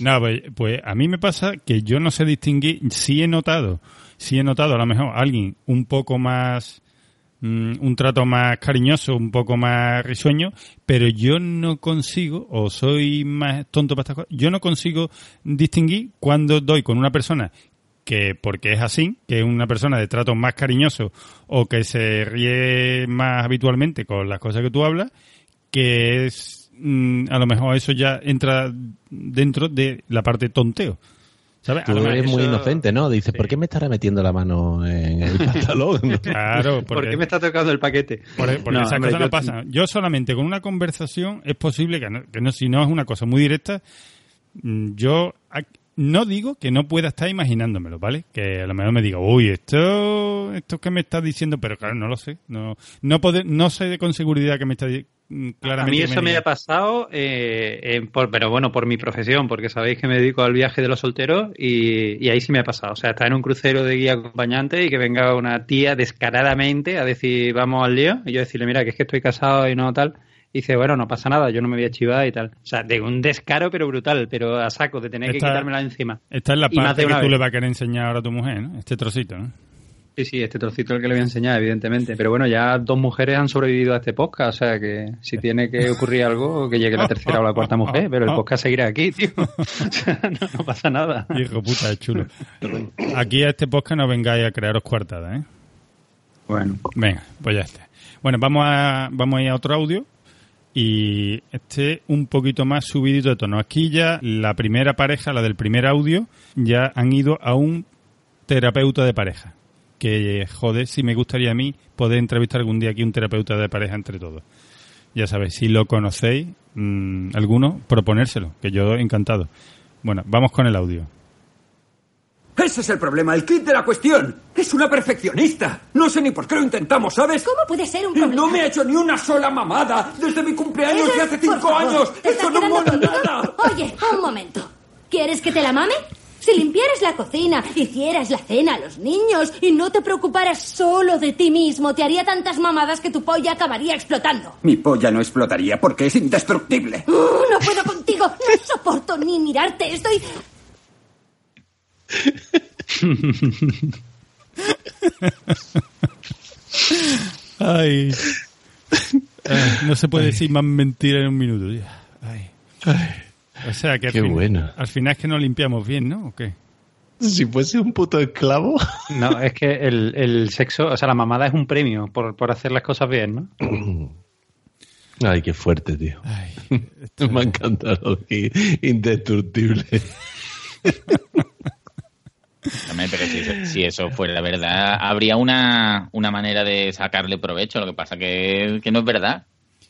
No, pues, pues a mí me pasa que yo no sé distinguir, sí he notado, sí he notado a lo mejor alguien un poco más, un trato más cariñoso, un poco más risueño, pero yo no consigo, o soy más tonto para estas cosas, yo no consigo distinguir cuando doy con una persona que porque es así, que es una persona de trato más cariñoso o que se ríe más habitualmente con las cosas que tú hablas, que es mm, a lo mejor eso ya entra dentro de la parte tonteo. Tú eres muy eso- inocente, ¿no? Dices, ¿por qué me estará metiendo la mano en el pantalón? (laughs) Claro, ¿Por qué me está tocando el paquete? porque- porque No, esas hombre, cosas no yo- pasan. Yo solamente con una conversación es posible que, no, que no- si no es una cosa muy directa, mm, yo no digo que no pueda estar imaginándomelo, ¿vale? Que a lo mejor me diga, uy, esto, esto que me estás diciendo, pero claro, no lo sé. No, no, poder- no sé con seguridad que me está mm, A claramente. mí que eso me ha pasado, eh, en- por- pero bueno, por mi profesión, porque sabéis que me dedico al viaje de los solteros y, y ahí sí me ha pasado. O sea, estar en un crucero de guía acompañante y que venga una tía descaradamente a decir, vamos al lío, y yo decirle, mira, que es que estoy casado y no tal. Dice, bueno, no pasa nada, yo no me voy a chivar y tal. O sea, de un descaro, pero brutal, pero a saco, de tener Esta- que quitármela de encima. Esta es la Y parte que tú vez. le vas a querer enseñar ahora a tu mujer, ¿no? Este trocito, ¿no? Sí, sí, este trocito es el que le voy a enseñar, evidentemente. Pero bueno, ya dos mujeres han sobrevivido a este podcast, o sea que si tiene que ocurrir algo, que llegue la tercera o la cuarta mujer, pero el podcast seguirá aquí, tío. (laughs) O sea, no, no pasa nada. Hijo puta, es chulo. Aquí a este podcast no vengáis a crearos coartadas, ¿eh? Bueno. Venga, pues ya está. Bueno, vamos a, vamos a ir a otro audio y este un poquito más subidito de tono. Aquí ya la primera pareja, la del primer audio, ya han ido a un terapeuta de pareja. Que, joder, si me gustaría a mí poder entrevistar algún día aquí un terapeuta de pareja entre todos. Ya sabéis, si lo conocéis, mm, alguno, proponérselo, que yo encantado. Bueno, vamos con el audio. Ese es el problema, el kit de la cuestión. Es una perfeccionista. No sé ni por qué lo intentamos, ¿sabes? ¿Cómo puede ser un problema? no me ha hecho ni una sola mamada desde mi cumpleaños de hace cinco favor, años. ¿te estás Eso no mola conmigo? nada. Oye, un momento. ¿Quieres que te la mame? Si limpiaras la cocina, hicieras la cena a los niños y no te preocuparas solo de ti mismo, te haría tantas mamadas que tu polla acabaría explotando. Mi polla no explotaría porque es indestructible. ¡Uh, no puedo contigo, no soporto ni mirarte, estoy... Ay. Ay, no se puede decir más mentira en un minuto. tío. Ay. O sea que al, Qué fin- bueno. al final es que no limpiamos bien, ¿no? ¿O qué? Si fuese un puto esclavo. No, es que el, el sexo, o sea, la mamada es un premio por, por hacer las cosas bien, ¿no? (clears throat) Ay, qué fuerte, tío. (laughs) Me ha encantado indestructible. (laughs) Si, si eso fuera verdad, habría una, una manera de sacarle provecho. Lo que pasa que, que no es verdad.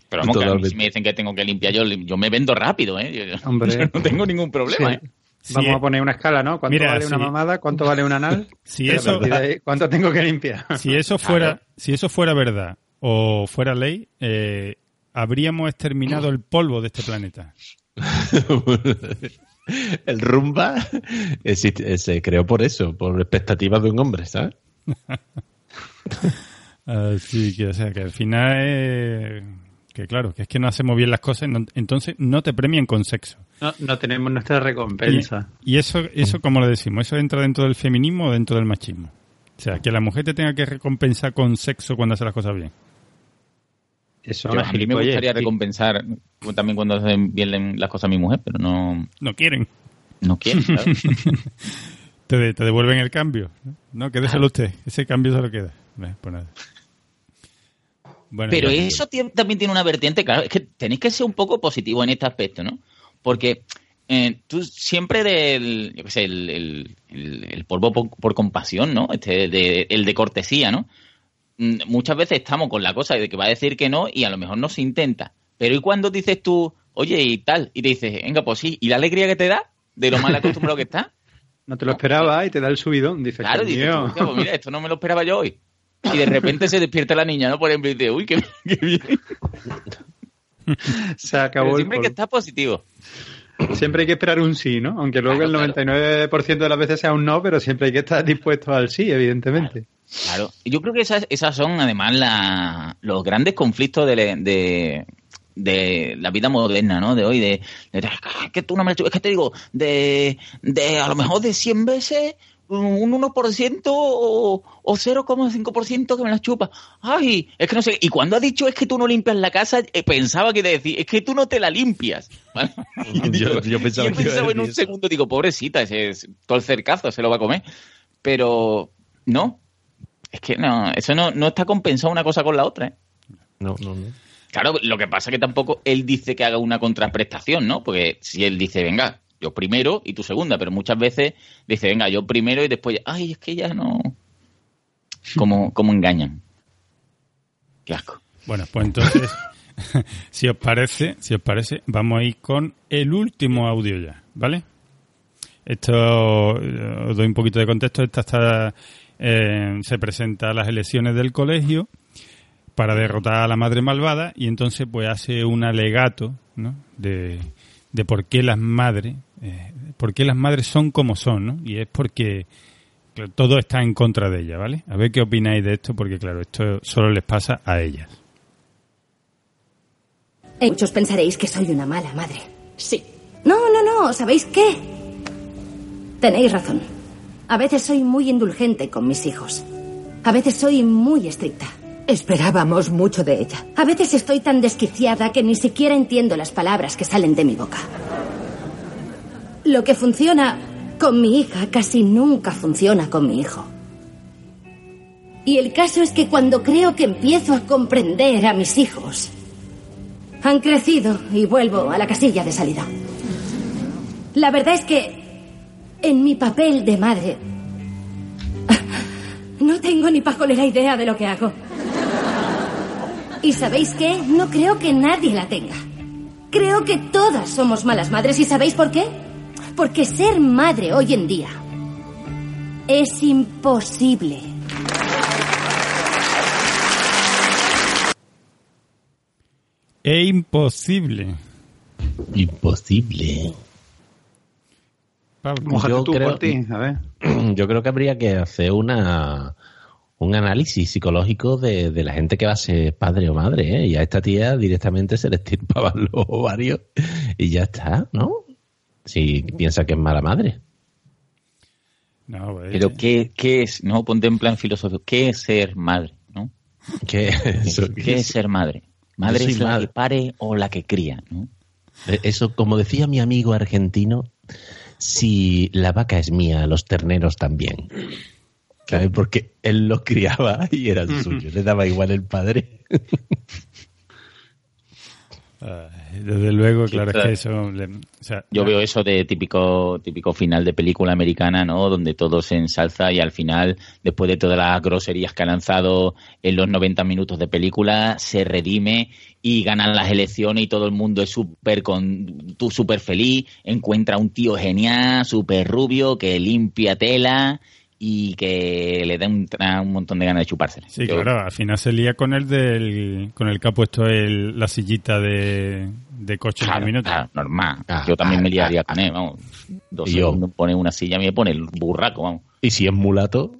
Pero vamos, que a mí Totalmente. si me dicen que tengo que limpiar, yo, yo me vendo rápido, ¿eh? Yo- Hombre. yo (laughs) no tengo ningún problema, Sí. ¿eh? Vamos Sí, a poner una escala, ¿no? ¿Cuánto Mira, vale una sí. mamada? ¿Cuánto vale un anal? (laughs) Si eso- ahí, ¿Cuánto tengo que limpiar? (laughs) Si eso fuera, si eso fuera verdad o fuera ley, eh, habríamos exterminado el polvo de este planeta. (laughs) El rumba existe- se creó por eso, por expectativas de un hombre, ¿sabes? (laughs) Así que, o sea, que al final es que claro, que es que no hacemos bien las cosas, no- entonces no te premian con sexo. No, no tenemos nuestra recompensa. Y eso, eso como lo decimos, eso entra dentro del feminismo o dentro del machismo. O sea, que la mujer te tenga que recompensar con sexo cuando hace las cosas bien. Eso Yo, a mí me gustaría recompensar también cuando hacen bien las cosas a mi mujer, pero no, No quieren. no quiero. ¿sabes? (laughs) Te, de- te devuelven el cambio. No, quédeselo usted. Ese cambio se lo queda. Pues nada. Bueno, Pero ya- eso también tiene una vertiente, claro, es que tenéis que ser un poco positivo en este aspecto, ¿no? Porque eh, tú siempre del, yo qué sé, el, el- el- el polvo por, por compasión, ¿no? Este, de- el de cortesía, ¿no? Mm, Muchas veces estamos con la cosa de que va a decir que no y a lo mejor no se intenta. Pero ¿y cuando dices tú, oye, y tal? Y te dices, venga, pues sí, ¿y la alegría que te da de lo mal acostumbrado que estás? (laughs) No te lo esperaba y te da el subidón. Dices, Claro, dices, tú, "Hostia, pues mira, esto no me lo esperaba yo hoy. Y de repente se despierta la niña, ¿no? Por ejemplo, y dice, uy, qué, qué bien. (laughs) Se acabó Pero el siempre hay que estar positivo. Siempre hay que esperar un sí, ¿no? Aunque luego el 99% de las veces sea un no, pero siempre hay que estar dispuesto al sí, evidentemente. Claro, y yo creo que esas, esas son además la- los grandes conflictos de, de, de la vida moderna, ¿no? De hoy, de, de, "Es que tú no me la chupas", es que te digo, de, de a lo mejor de 100 veces, un 1% o, o 0,5% que me la chupa. Ay, es que no sé, y cuando ha dicho es que tú no limpias la casa, eh, pensaba que te decía, es que tú no te la limpias. (laughs) ¿vale? Yo- yo pensaba y he que iba a pensado en un eso. segundo, digo, pobrecita, ese es todo el cercazo se lo va a comer. Pero no, es que no, eso no, no está compensado una cosa con la otra. ¿eh? No, no, no. Claro, lo que pasa que tampoco él dice que haga una contraprestación, ¿no? Porque si él dice, venga, yo primero y tú segunda, pero muchas veces dice, venga, yo primero y después, ay, es que ya no. Como, como engañan. Qué asco. Bueno, pues entonces, (laughs) si os parece, si os parece, vamos a ir con el último audio ya, ¿vale? Esto eh, os doy un poquito de contexto. Esta está, eh, se presenta a las elecciones del colegio para derrotar a la madre malvada y entonces pues hace un alegato, ¿no? De, de por qué las madres, eh, por qué las madres son como son, ¿no? Y es porque claro, todo está en contra de ella, ¿vale? A ver qué opináis de esto, porque claro, esto solo les pasa a ellas. Eh, Muchos pensaréis que soy una mala madre. Sí. No, no, no. ¿Sabéis qué? Tenéis razón. A veces soy muy indulgente con mis hijos. A veces soy muy estricta. Esperábamos mucho de ella. A veces estoy tan desquiciada que ni siquiera entiendo las palabras que salen de mi boca. Lo que funciona con mi hija casi nunca funciona con mi hijo. Y el caso es que cuando creo que empiezo a comprender a mis hijos, han crecido y vuelvo a la casilla de salida. La verdad es que en mi papel de madre no tengo ni pajolera idea de lo que hago. ¿Y sabéis qué? No creo que nadie la tenga. Creo que todas somos malas madres. ¿Y sabéis por qué? Porque ser madre hoy en día Es imposible. Es imposible. Imposible. Yo creo, (clears throat) yo creo que habría que hacer una un análisis psicológico de, de la gente que va a ser padre o madre, ¿eh? Y a esta tía directamente se le estirpaban (laughs) los ovarios y ya está, ¿no? Si piensa que es mala madre. No, pues, Pero ¿qué, qué es? No, ponte en plan filosófico. ¿Qué es ser madre? ¿no? ¿Qué? (laughs) ¿Qué es ser madre? Madre es la madre. que pare o la que cría, ¿no? Eh, Eso, como decía mi amigo argentino, si la vaca es mía, los terneros también. ¿Sabes? Porque él los criaba y eran suyos, le daba igual el padre. (laughs) Ay, desde luego, claro, es que eso... le- o sea, Yo veo eso de típico típico final de película americana, ¿no? Donde todo se ensalza y al final, después de todas las groserías que ha lanzado en los 90 minutos de película, se redime y ganan las elecciones y todo el mundo es súper con tú súper feliz, encuentra un tío genial, súper rubio, que limpia tela y que le da un, un montón de ganas de chupársela. Sí, Yo- claro, al final se lía con el del con el que ha puesto el, la sillita de, de coche en Claro, el minuto. claro, normal. Ah, Yo también ah, me liaría ah, con él, vamos. Dos Y yo. segundos pone una silla, me pone el burraco, vamos. Y si es mulato,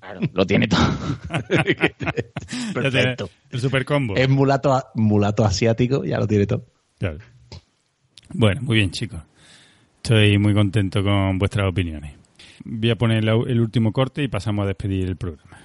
Claro, lo tiene todo. (laughs) Perfecto. El super combo. es mulato, a- mulato asiático, ya lo tiene todo. Claro. Bueno, muy bien, chicos. Estoy muy contento con vuestras opiniones. Voy a poner el último corte y pasamos a despedir el programa.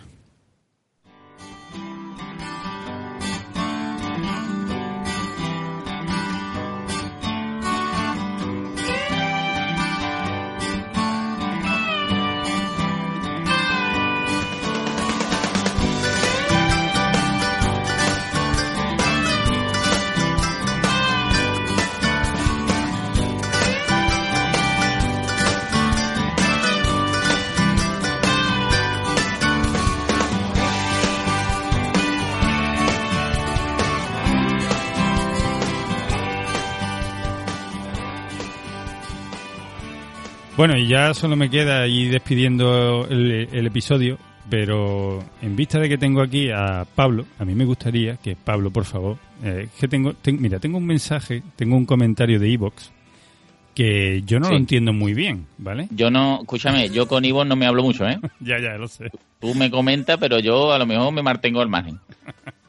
Bueno, y ya solo me queda ir despidiendo el, el episodio, pero en vista de que tengo aquí a Pablo, a mí me gustaría que Pablo, por favor, eh, que tengo, ten- mira, tengo un mensaje, tengo un comentario de Evox que yo no Sí. lo entiendo muy bien, ¿vale? Yo no, escúchame, yo con Ivonne no me hablo mucho, ¿eh? (laughs) ya, ya, lo sé. Tú me comentas, pero yo a lo mejor me mantengo al margen. (laughs)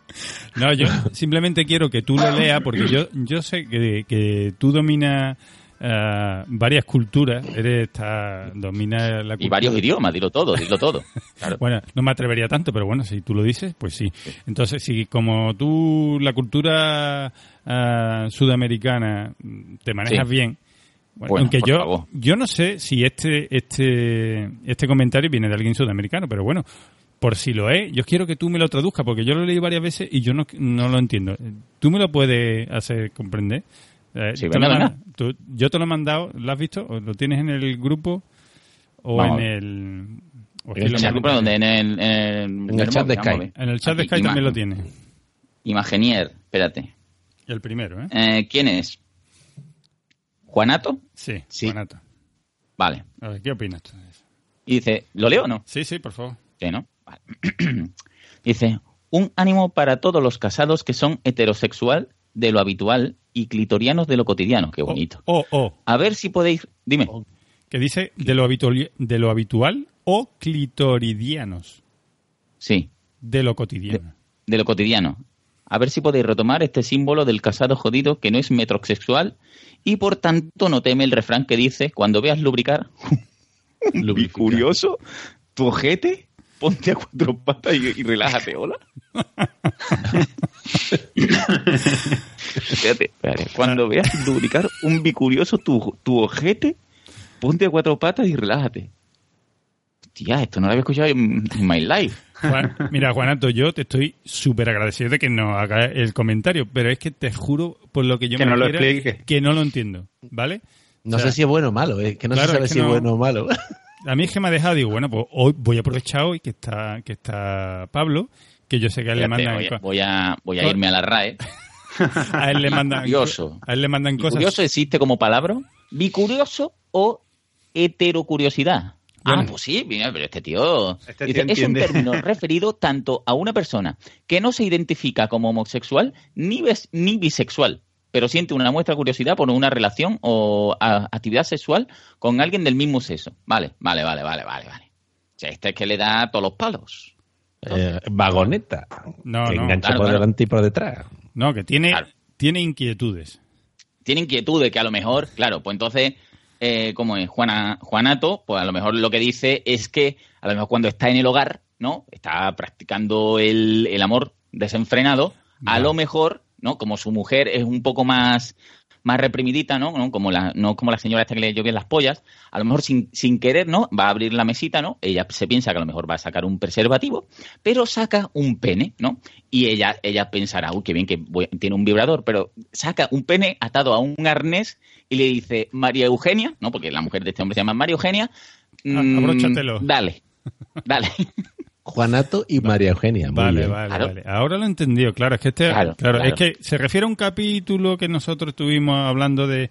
No, yo simplemente quiero que tú lo (laughs) leas porque yo, yo sé que, que tú dominas eh, varias culturas, eres esta, dominas la cultura. Y varios idiomas, dilo todo, dilo todo. (laughs) Claro. Bueno, no me atrevería tanto, pero bueno, si tú lo dices, pues sí. Entonces, si como tú la cultura ah, sudamericana mm, te manejas Sí. bien, bueno, Bueno, aunque yo favor. yo no sé si este este este comentario viene de alguien sudamericano, pero bueno, por si lo es, yo quiero que tú me lo traduzcas porque yo lo leí varias veces y yo no, no lo entiendo. ¿Tú me lo puedes hacer comprender? Eh, Sí, te venga, lo venga. manda- tú- yo te lo he mandado, ¿lo has visto? ¿O ¿Lo tienes en el grupo? ¿O Vamos en el...? o En el chat, donde en el, en En el chat de Skype. En el chat de Skype también lo tiene. Imaginier, espérate. El primero, ¿eh? Eh, ¿Quién es? ¿Juanato? Sí, Sí. Juanato. Vale. A ver, ¿qué opinas tú de eso? Y dice, ¿lo leo o no? Sí, sí, por favor. Sí, ¿no? Vale. (clears throat) dice, un ánimo para todos los casados que son heterosexual de lo habitual y clitorianos de lo cotidiano. Qué bonito. O, o, A ver si podéis... Dime. que dice de lo, habitual, de lo habitual o clitoridianos, Sí, de lo cotidiano. de lo cotidiano. A ver si podéis retomar este símbolo del casado jodido que no es metrosexual y por tanto no teme el refrán que dice, cuando veas lubricar (laughs) (laughs) un bicurioso, tu ojete, ponte a cuatro patas y, y relájate, ¿hola? espérate, espérate. Cuando veas lubricar un bicurioso tu, tu ojete, ponte a cuatro patas y relájate. Tía, esto no lo había escuchado en, en my life. Juan- mira, Juanato, yo te estoy súper agradecido de que nos haga el comentario, pero es que te juro, por lo que yo Que me no lo refiero, que no lo entiendo, ¿vale? No O sea, sé si es bueno o malo, es que no claro, se sabe es que si es no- bueno o malo. A mí es que me ha dejado, digo, bueno, pues hoy voy a aprovechar hoy que está, que está Pablo, que yo sé que a él le mandan, voy, a, voy a- voy a Co- irme a la RAE. (laughs) a él le mandan, Bicurioso. a él le mandan cosas. ¿Bicurioso existe como palabra? ¿Bicurioso o heterocuriosidad? Ah, pues sí, mira, pero este tío, Este dice, tío es un término (laughs) referido tanto a una persona que no se identifica como homosexual ni, bis- ni bisexual, pero siente una muestra de curiosidad por una relación o a- actividad sexual con alguien del mismo sexo. Vale, vale, vale, vale, vale, vale. O sea, este es que le da todos los palos. Eh, vagoneta. No, que no. engancha Claro, por claro. delante y por detrás. No, que tiene, tiene inquietudes. tiene inquietudes que a lo mejor, claro, pues entonces, eh, como es Juana, Juanato, pues a lo mejor lo que dice es que a lo mejor cuando está en el hogar, ¿no? Está practicando el, el amor desenfrenado, a lo mejor, ¿no? Como su mujer es un poco más más reprimidita, ¿no? ¿no? Como la, no como la señora esta que le llovían las pollas, a lo mejor sin, sin querer, ¿no? Va a abrir la mesita, ¿no? Ella se piensa que a lo mejor va a sacar un preservativo, pero saca un pene, ¿no? Y ella, ella pensará, uy, qué bien que voy- tiene un vibrador, pero saca un pene atado a un arnés y le dice, María Eugenia, ¿no? Porque la mujer de este hombre se llama María Eugenia. mm, abróchatelo. Dale, dale. (laughs) Juanato y María Eugenia. muy Vale, bien. vale, vale. Ahora lo he entendido, claro. Es que este, Claro, claro, claro. es que se refiere a un capítulo que nosotros estuvimos hablando de,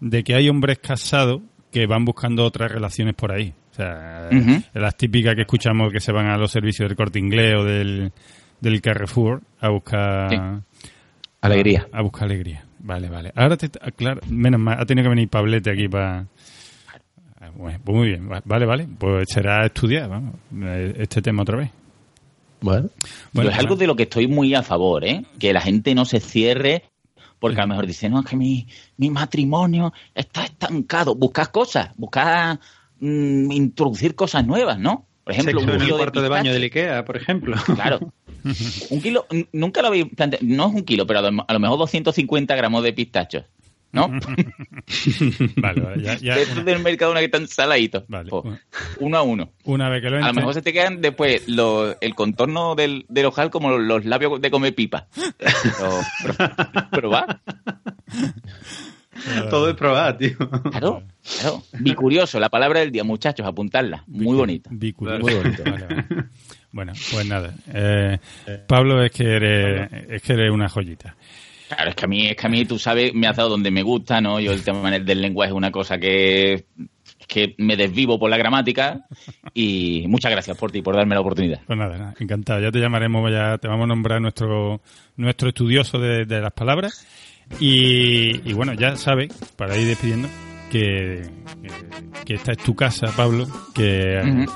de que hay hombres casados que van buscando otras relaciones por ahí. O sea, las típicas que escuchamos que se van a los servicios del corte inglés o del, del Carrefour a buscar Alegría. A, a buscar alegría. Vale, vale. Ahora te, claro, menos mal, ha tenido que venir Pablete aquí para. Bueno, pues muy bien, va- vale, vale. Pues será estudiar vamos, eh, este tema otra vez. Bueno, Yo es algo de lo que estoy muy a favor, ¿eh? Que la gente no se cierre porque a lo mejor dice, no, es que mi, mi matrimonio está estancado. Buscas cosas, buscas mm, introducir cosas nuevas, ¿no? Por ejemplo, Sexo un en el kilo de cuarto de baño del Ikea, por ejemplo. (laughs) Claro. Un kilo, nunca lo habéis planteado, no es un kilo, pero a lo, a lo mejor 250 gramos de pistachos, ¿no? (laughs) Vale, vale, ya, ya estos del mercado una que están saladitos. Vale. Uno a uno. Una vez que lo A lo mejor se te quedan después los- el contorno del, del ojal como los, labios de comer pipa. (laughs) Pero, pero- pero va. Todo es probar, tío. Claro, claro. Bicurioso, la palabra del día, muchachos, apuntarla. Muy bonita. Bicurioso. Muy bonito. Vale, vale. Bueno, pues nada. Eh, Pablo, es que eres, es que eres una joyita. Claro, es que a mí, es que a mí, tú sabes, me has dado donde me gusta, ¿no? Yo el tema del lenguaje es una cosa que, que me desvivo por la gramática y muchas gracias por ti, por darme la oportunidad. Pues nada, nada, encantado. Ya te llamaremos, ya te vamos a nombrar nuestro nuestro estudioso de, de las palabras. Y, y bueno, ya sabes, para ir despidiendo, que, que, que esta es tu casa, Pablo, que.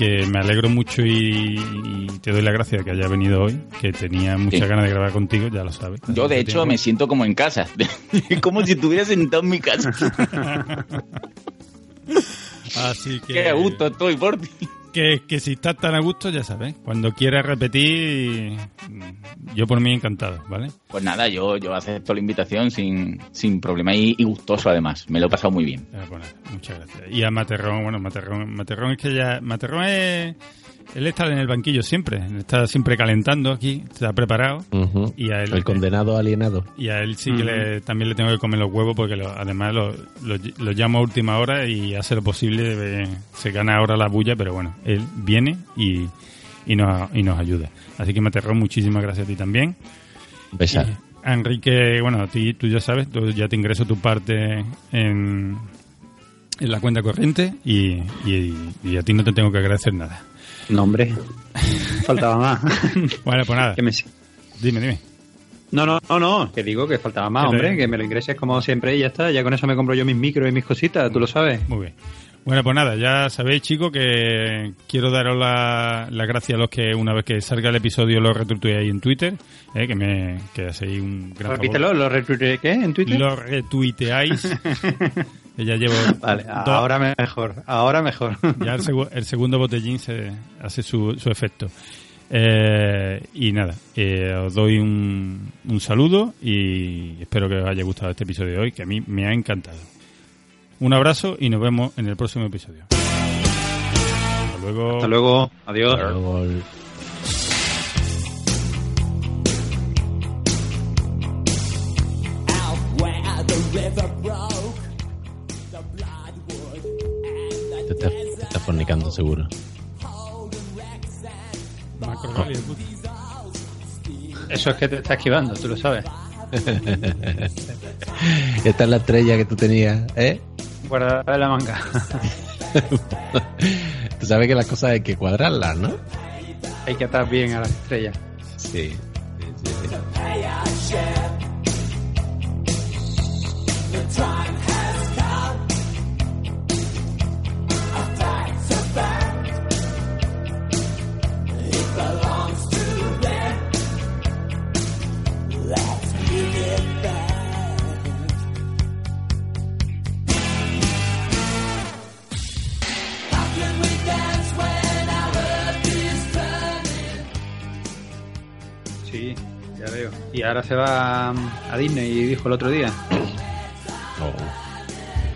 Que me alegro mucho y, y te doy la gracia de que haya venido hoy, que tenía muchas Sí. ganas de grabar contigo, ya lo sabes. Yo, de hecho, tiempo. me siento como en casa. (laughs) Como si estuviera sentado en mi casa. (laughs) Así que... Qué gusto estoy por ti. Que, que si estás tan a gusto, ya sabes. Cuando quieras repetir, yo por mí encantado, ¿vale? Pues nada, yo, yo acepto la invitación sin, sin problema y, y gustoso además. Me lo he pasado muy bien. Nada, muchas gracias. Y a Materrón, bueno, Materrón, Materrón es que ya, Materrón es, él está en el banquillo siempre, está siempre calentando aquí, está preparado. Y a él, El condenado alienado. y a él sí que le, también le tengo que comer los huevos porque lo- además lo, lo, lo llamo a última hora y hace lo posible, se gana ahora la bulla, pero bueno, él viene y, y, nos, y nos ayuda. Así que Materrón, muchísimas gracias a ti también. Besar. Y Enrique, bueno, a ti, tú ya sabes, tú ya te ingreso tu parte en, en la cuenta corriente y, y, y a ti no te tengo que agradecer nada. No, hombre. Faltaba más. (laughs) Bueno, pues nada. Que me- Dime, dime. No, no, no, no, que digo que faltaba más, hombre, que me lo ingreses como siempre y ya está. Ya con eso me compro yo mis micros y mis cositas, tú lo sabes. Muy bien. Bueno, pues nada, ya sabéis, chicos, que quiero daros la- las gracias a los que una vez que salga el episodio lo retuiteáis en Twitter, eh, que me que hacéis un gran Repítelo, favor. ¿lo retuiteé qué en Twitter? Lo retuiteáis. (laughs) ya llevo... (laughs) Vale, dos- ahora mejor, ahora mejor. (laughs) ya el, segu- el segundo botellín se hace su, su efecto. Eh, y nada, eh, os doy un, un saludo y espero que os haya gustado este episodio de hoy, que a mí me ha encantado. Un abrazo y nos vemos en el próximo episodio. Hasta luego. Hasta luego, adiós. Hasta luego. Te fornicando seguro. Puto. Eso es que te está esquivando, tú lo sabes. (laughs) Esta es la estrella que tú tenías, ¿eh? Guarda de la manga. (laughs) Tú sabes que las cosas hay que cuadrarlas, ¿no? Hay que atar bien a las estrellas. Sí, ahora se va a Disney, y dijo el otro día.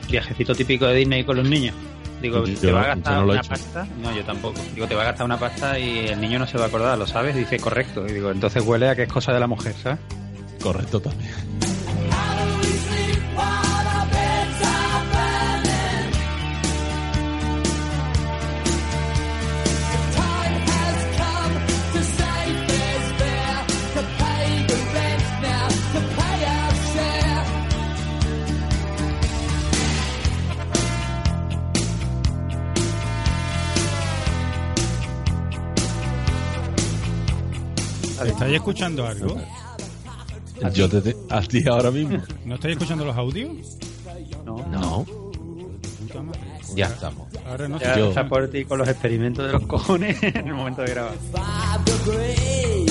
Viajecito típico de Disney con los niños. Digo, Yo- te va a gastar no lo he una pasta. No, yo tampoco. Digo, te va a gastar una pasta y el niño no se va a acordar, ¿lo sabes? Dice, correcto. Y digo, entonces huele a que es cosa de la mujer, ¿sabes? Correcto también. ¿Estáis escuchando algo? Yo te, te- a ti ahora mismo. ¿No estáis escuchando los audios? No. No. Ya estamos. Ahora no sé. Ya Yo- está por ti con los experimentos de los cojones (laughs) en el momento de grabar. Vale,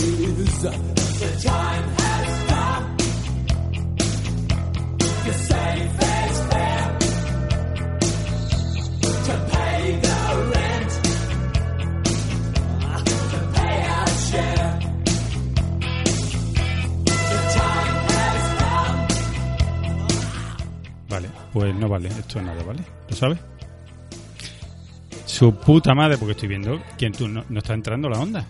pues no vale, esto es nada, ¿vale? ¿Lo sabes? Su puta madre, porque estoy viendo que tú no, no está entrando la onda.